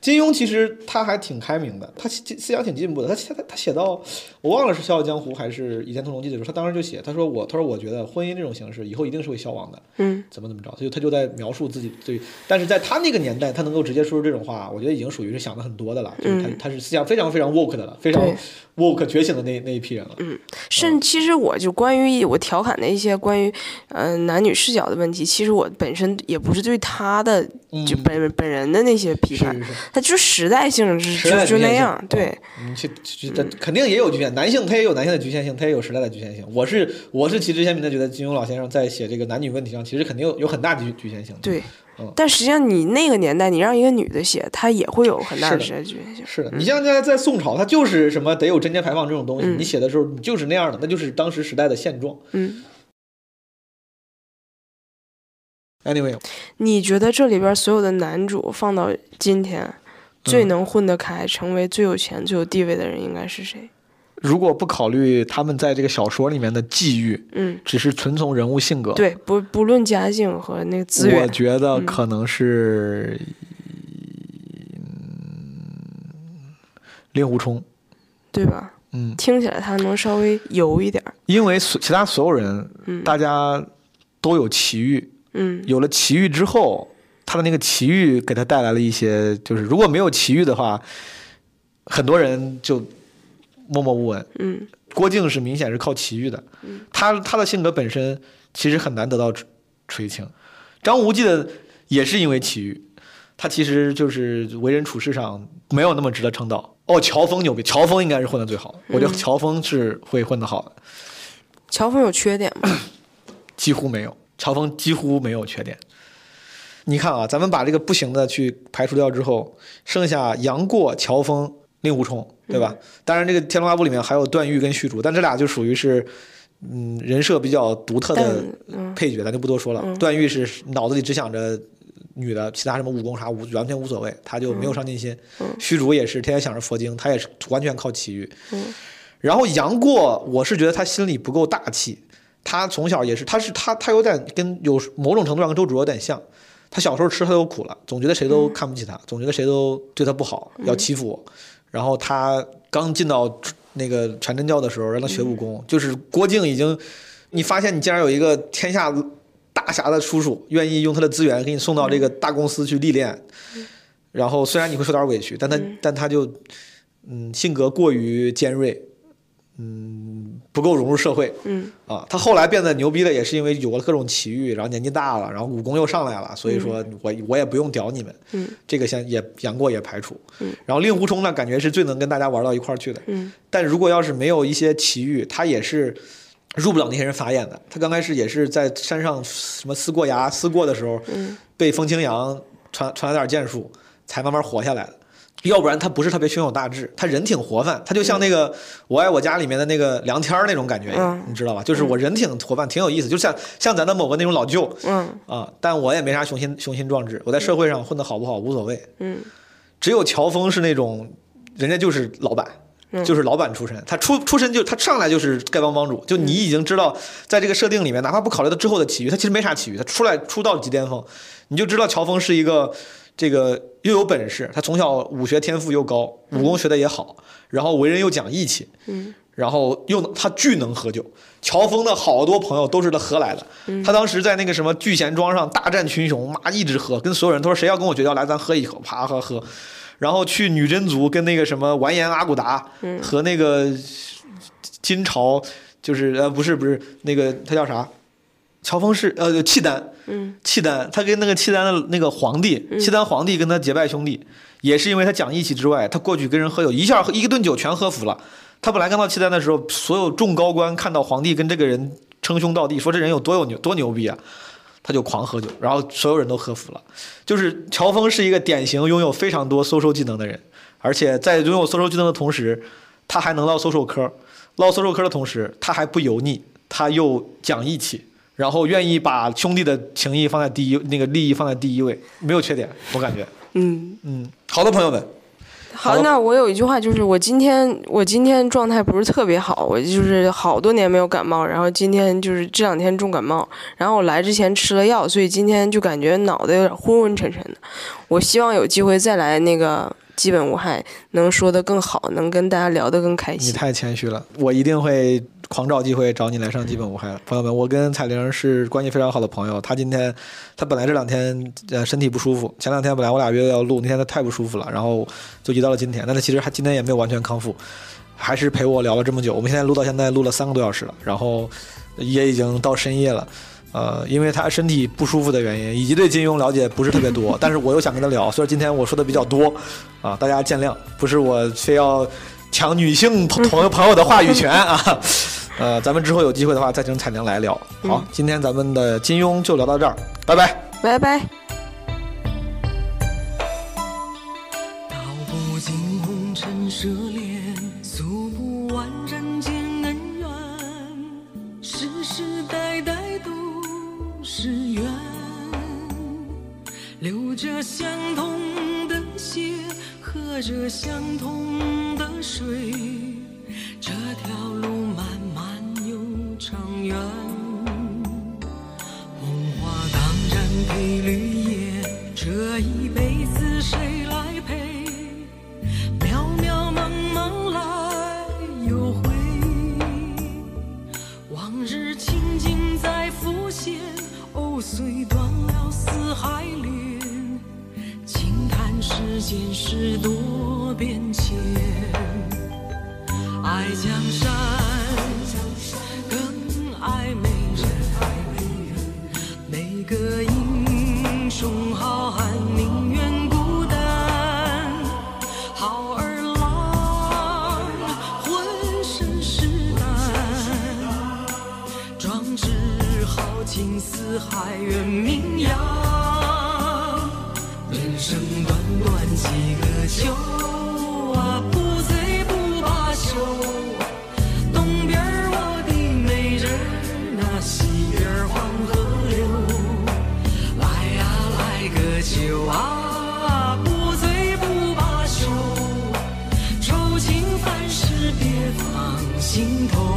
金庸其实他还挺开明的，他思想挺进步的。他他他写到，我忘了是《笑傲江湖》还是《倚天屠龙记》的时候，他当时就写，他说我他说我觉得婚姻这种形式以后一定是会消亡的，嗯，怎么怎么着，他就他就在描述自己对，但是在他那个年代，他能够直接说出这种话，我觉得已经属于是想的很多的了，就是他他是思想非常非常 woke 的了，非常 woke 觉醒的那那一批人了。嗯，甚其实我就关于我调侃的一些关于嗯男女视角的问题，其实我本身也不是对他的就本本人的那些批判。他就是时代性，就就那样，对。你去，这肯定也有局限。男性他也有男性的局限性，他也有时代的局限性。我是我是旗帜鲜明的觉得，金庸老先生在写这个男女问题上，其实肯定有有很大的局限性。对，但实际上你那个年代，你让一个女的写，她也会有很大的时代局限性。是的，你像在在宋朝，它就是什么得有贞节牌坊这种东西，你写的时候你就是那样的，那就是当时时代的现状。嗯。Anyway，你觉得这里边所有的男主放到今天？最能混得开，成为最有钱、最有地位的人应该是谁？如果不考虑他们在这个小说里面的际遇，嗯，只是纯从人物性格，对，不不论家境和那个资源，我觉得可能是令狐冲，对吧？嗯，听起来他能稍微油一点，因为所其他所有人，嗯，大家都有奇遇，嗯，有了奇遇之后。他的那个奇遇给他带来了一些，就是如果没有奇遇的话，很多人就默默无闻。嗯，郭靖是明显是靠奇遇的。嗯，他他的性格本身其实很难得到垂青。张无忌的也是因为奇遇，他其实就是为人处事上没有那么值得称道。哦，乔峰牛逼，乔峰应该是混的最好。我觉得乔峰是会混的好的。乔峰有缺点吗？几乎没有，乔峰几乎没有缺点。你看啊，咱们把这个不行的去排除掉之后，剩下杨过、乔峰、令狐冲，对吧？当然，这个《天龙八部》里面还有段誉跟虚竹，但这俩就属于是，嗯，人设比较独特的配角，咱就不多说了。段誉是脑子里只想着女的，其他什么武功啥无完全无所谓，他就没有上进心。虚竹也是天天想着佛经，他也是完全靠奇遇。然后杨过，我是觉得他心里不够大气。他从小也是，他是他他有点跟有某种程度上跟周芷若有点像。他小时候吃太多苦了，总觉得谁都看不起他，总觉得谁都对他不好，要欺负我。然后他刚进到那个全真教的时候，让他学武功，就是郭靖已经，你发现你竟然有一个天下大侠的叔叔，愿意用他的资源给你送到这个大公司去历练。然后虽然你会受点委屈，但他但他就嗯性格过于尖锐。嗯，不够融入社会。嗯啊，他后来变得牛逼的也是因为有了各种奇遇，然后年纪大了，然后武功又上来了，所以说我我也不用屌你们。嗯，这个先也杨过也排除。嗯，然后令狐冲呢，感觉是最能跟大家玩到一块儿去的。嗯，但如果要是没有一些奇遇，他也是入不了那些人法眼的。他刚开始也是在山上什么思过崖思过的时候，嗯，被风清扬传传来点剑术，才慢慢活下来的。要不然他不是特别胸有大志，他人挺活泛，他就像那个《我爱我家》里面的那个梁天儿那种感觉，你知道吧？就是我人挺活泛，挺有意思，就像像咱的某个那种老舅，嗯啊，但我也没啥雄心雄心壮志，我在社会上混得好不好无所谓，嗯，只有乔峰是那种，人家就是老板，就是老板出身，他出出身就他上来就是丐帮帮主，就你已经知道，在这个设定里面，哪怕不考虑到之后的奇遇，他其实没啥奇遇，他出来出道即巅峰，你就知道乔峰是一个。这个又有本事，他从小武学天赋又高，武功学的也好，然后为人又讲义气，嗯，然后又他巨能喝酒。乔峰的好多朋友都是他喝来的，他当时在那个什么聚贤庄上大战群雄，妈一直喝，跟所有人都说谁要跟我绝交，来咱喝一口，啪喝喝。然后去女真族跟那个什么完颜阿骨达和那个金朝，就是呃不是不是那个他叫啥？乔峰是呃契丹，嗯，契丹，他跟那个契丹的那个皇帝，契丹皇帝跟他结拜兄弟，也是因为他讲义气之外，他过去跟人喝酒，一下一顿酒全喝服了。他本来刚到契丹的时候，所有众高官看到皇帝跟这个人称兄道弟，说这人有多有牛多牛逼啊，他就狂喝酒，然后所有人都喝服了。就是乔峰是一个典型拥有非常多搜收技能的人，而且在拥有搜收技能的同时，他还能唠搜手科，唠搜手科的同时，他还不油腻，他又讲义气。然后愿意把兄弟的情谊放在第一，那个利益放在第一位，没有缺点，我感觉。嗯嗯，好的，朋友们。好，那我有一句话，就是我今天我今天状态不是特别好，我就是好多年没有感冒，然后今天就是这两天重感冒，然后我来之前吃了药，所以今天就感觉脑袋有点昏昏沉沉的。我希望有机会再来那个基本无害，能说的更好，能跟大家聊得更开心。你太谦虚了，我一定会。狂找机会找你来上基本无害，朋友们，我跟彩玲是关系非常好的朋友。她今天，她本来这两天呃身体不舒服，前两天本来我俩约要录，那天她太不舒服了，然后就移到了今天。但是其实还今天也没有完全康复，还是陪我聊了这么久。我们现在录到现在录了三个多小时了，然后也已经到深夜了。呃，因为她身体不舒服的原因，以及对金庸了解不是特别多，但是我又想跟她聊，所以今天我说的比较多啊，大家见谅，不是我非要抢女性朋友朋友的话语权啊。呃，咱们之后有机会的话，再请彩玲来聊。好，今天咱们的金庸就聊到这儿，拜拜，拜拜。道不尽红尘舍恋，诉不完人间恩怨，世世代代都是缘，流着相同的血，喝着相同的水，这条路漫漫又。长远，红花当然配绿叶，这一辈子谁来陪？渺渺茫茫来又回，往日情景再浮现，藕虽断了丝还连，轻叹世间事多变迁，爱江山更。爱美人，每个英雄好汉宁愿孤单。好儿郎浑身是胆，壮志豪情四海远名扬。人生短短几个秋秋东边我的美人那西边黄河流。来呀来个酒啊不醉不罢休。愁情烦事别放心头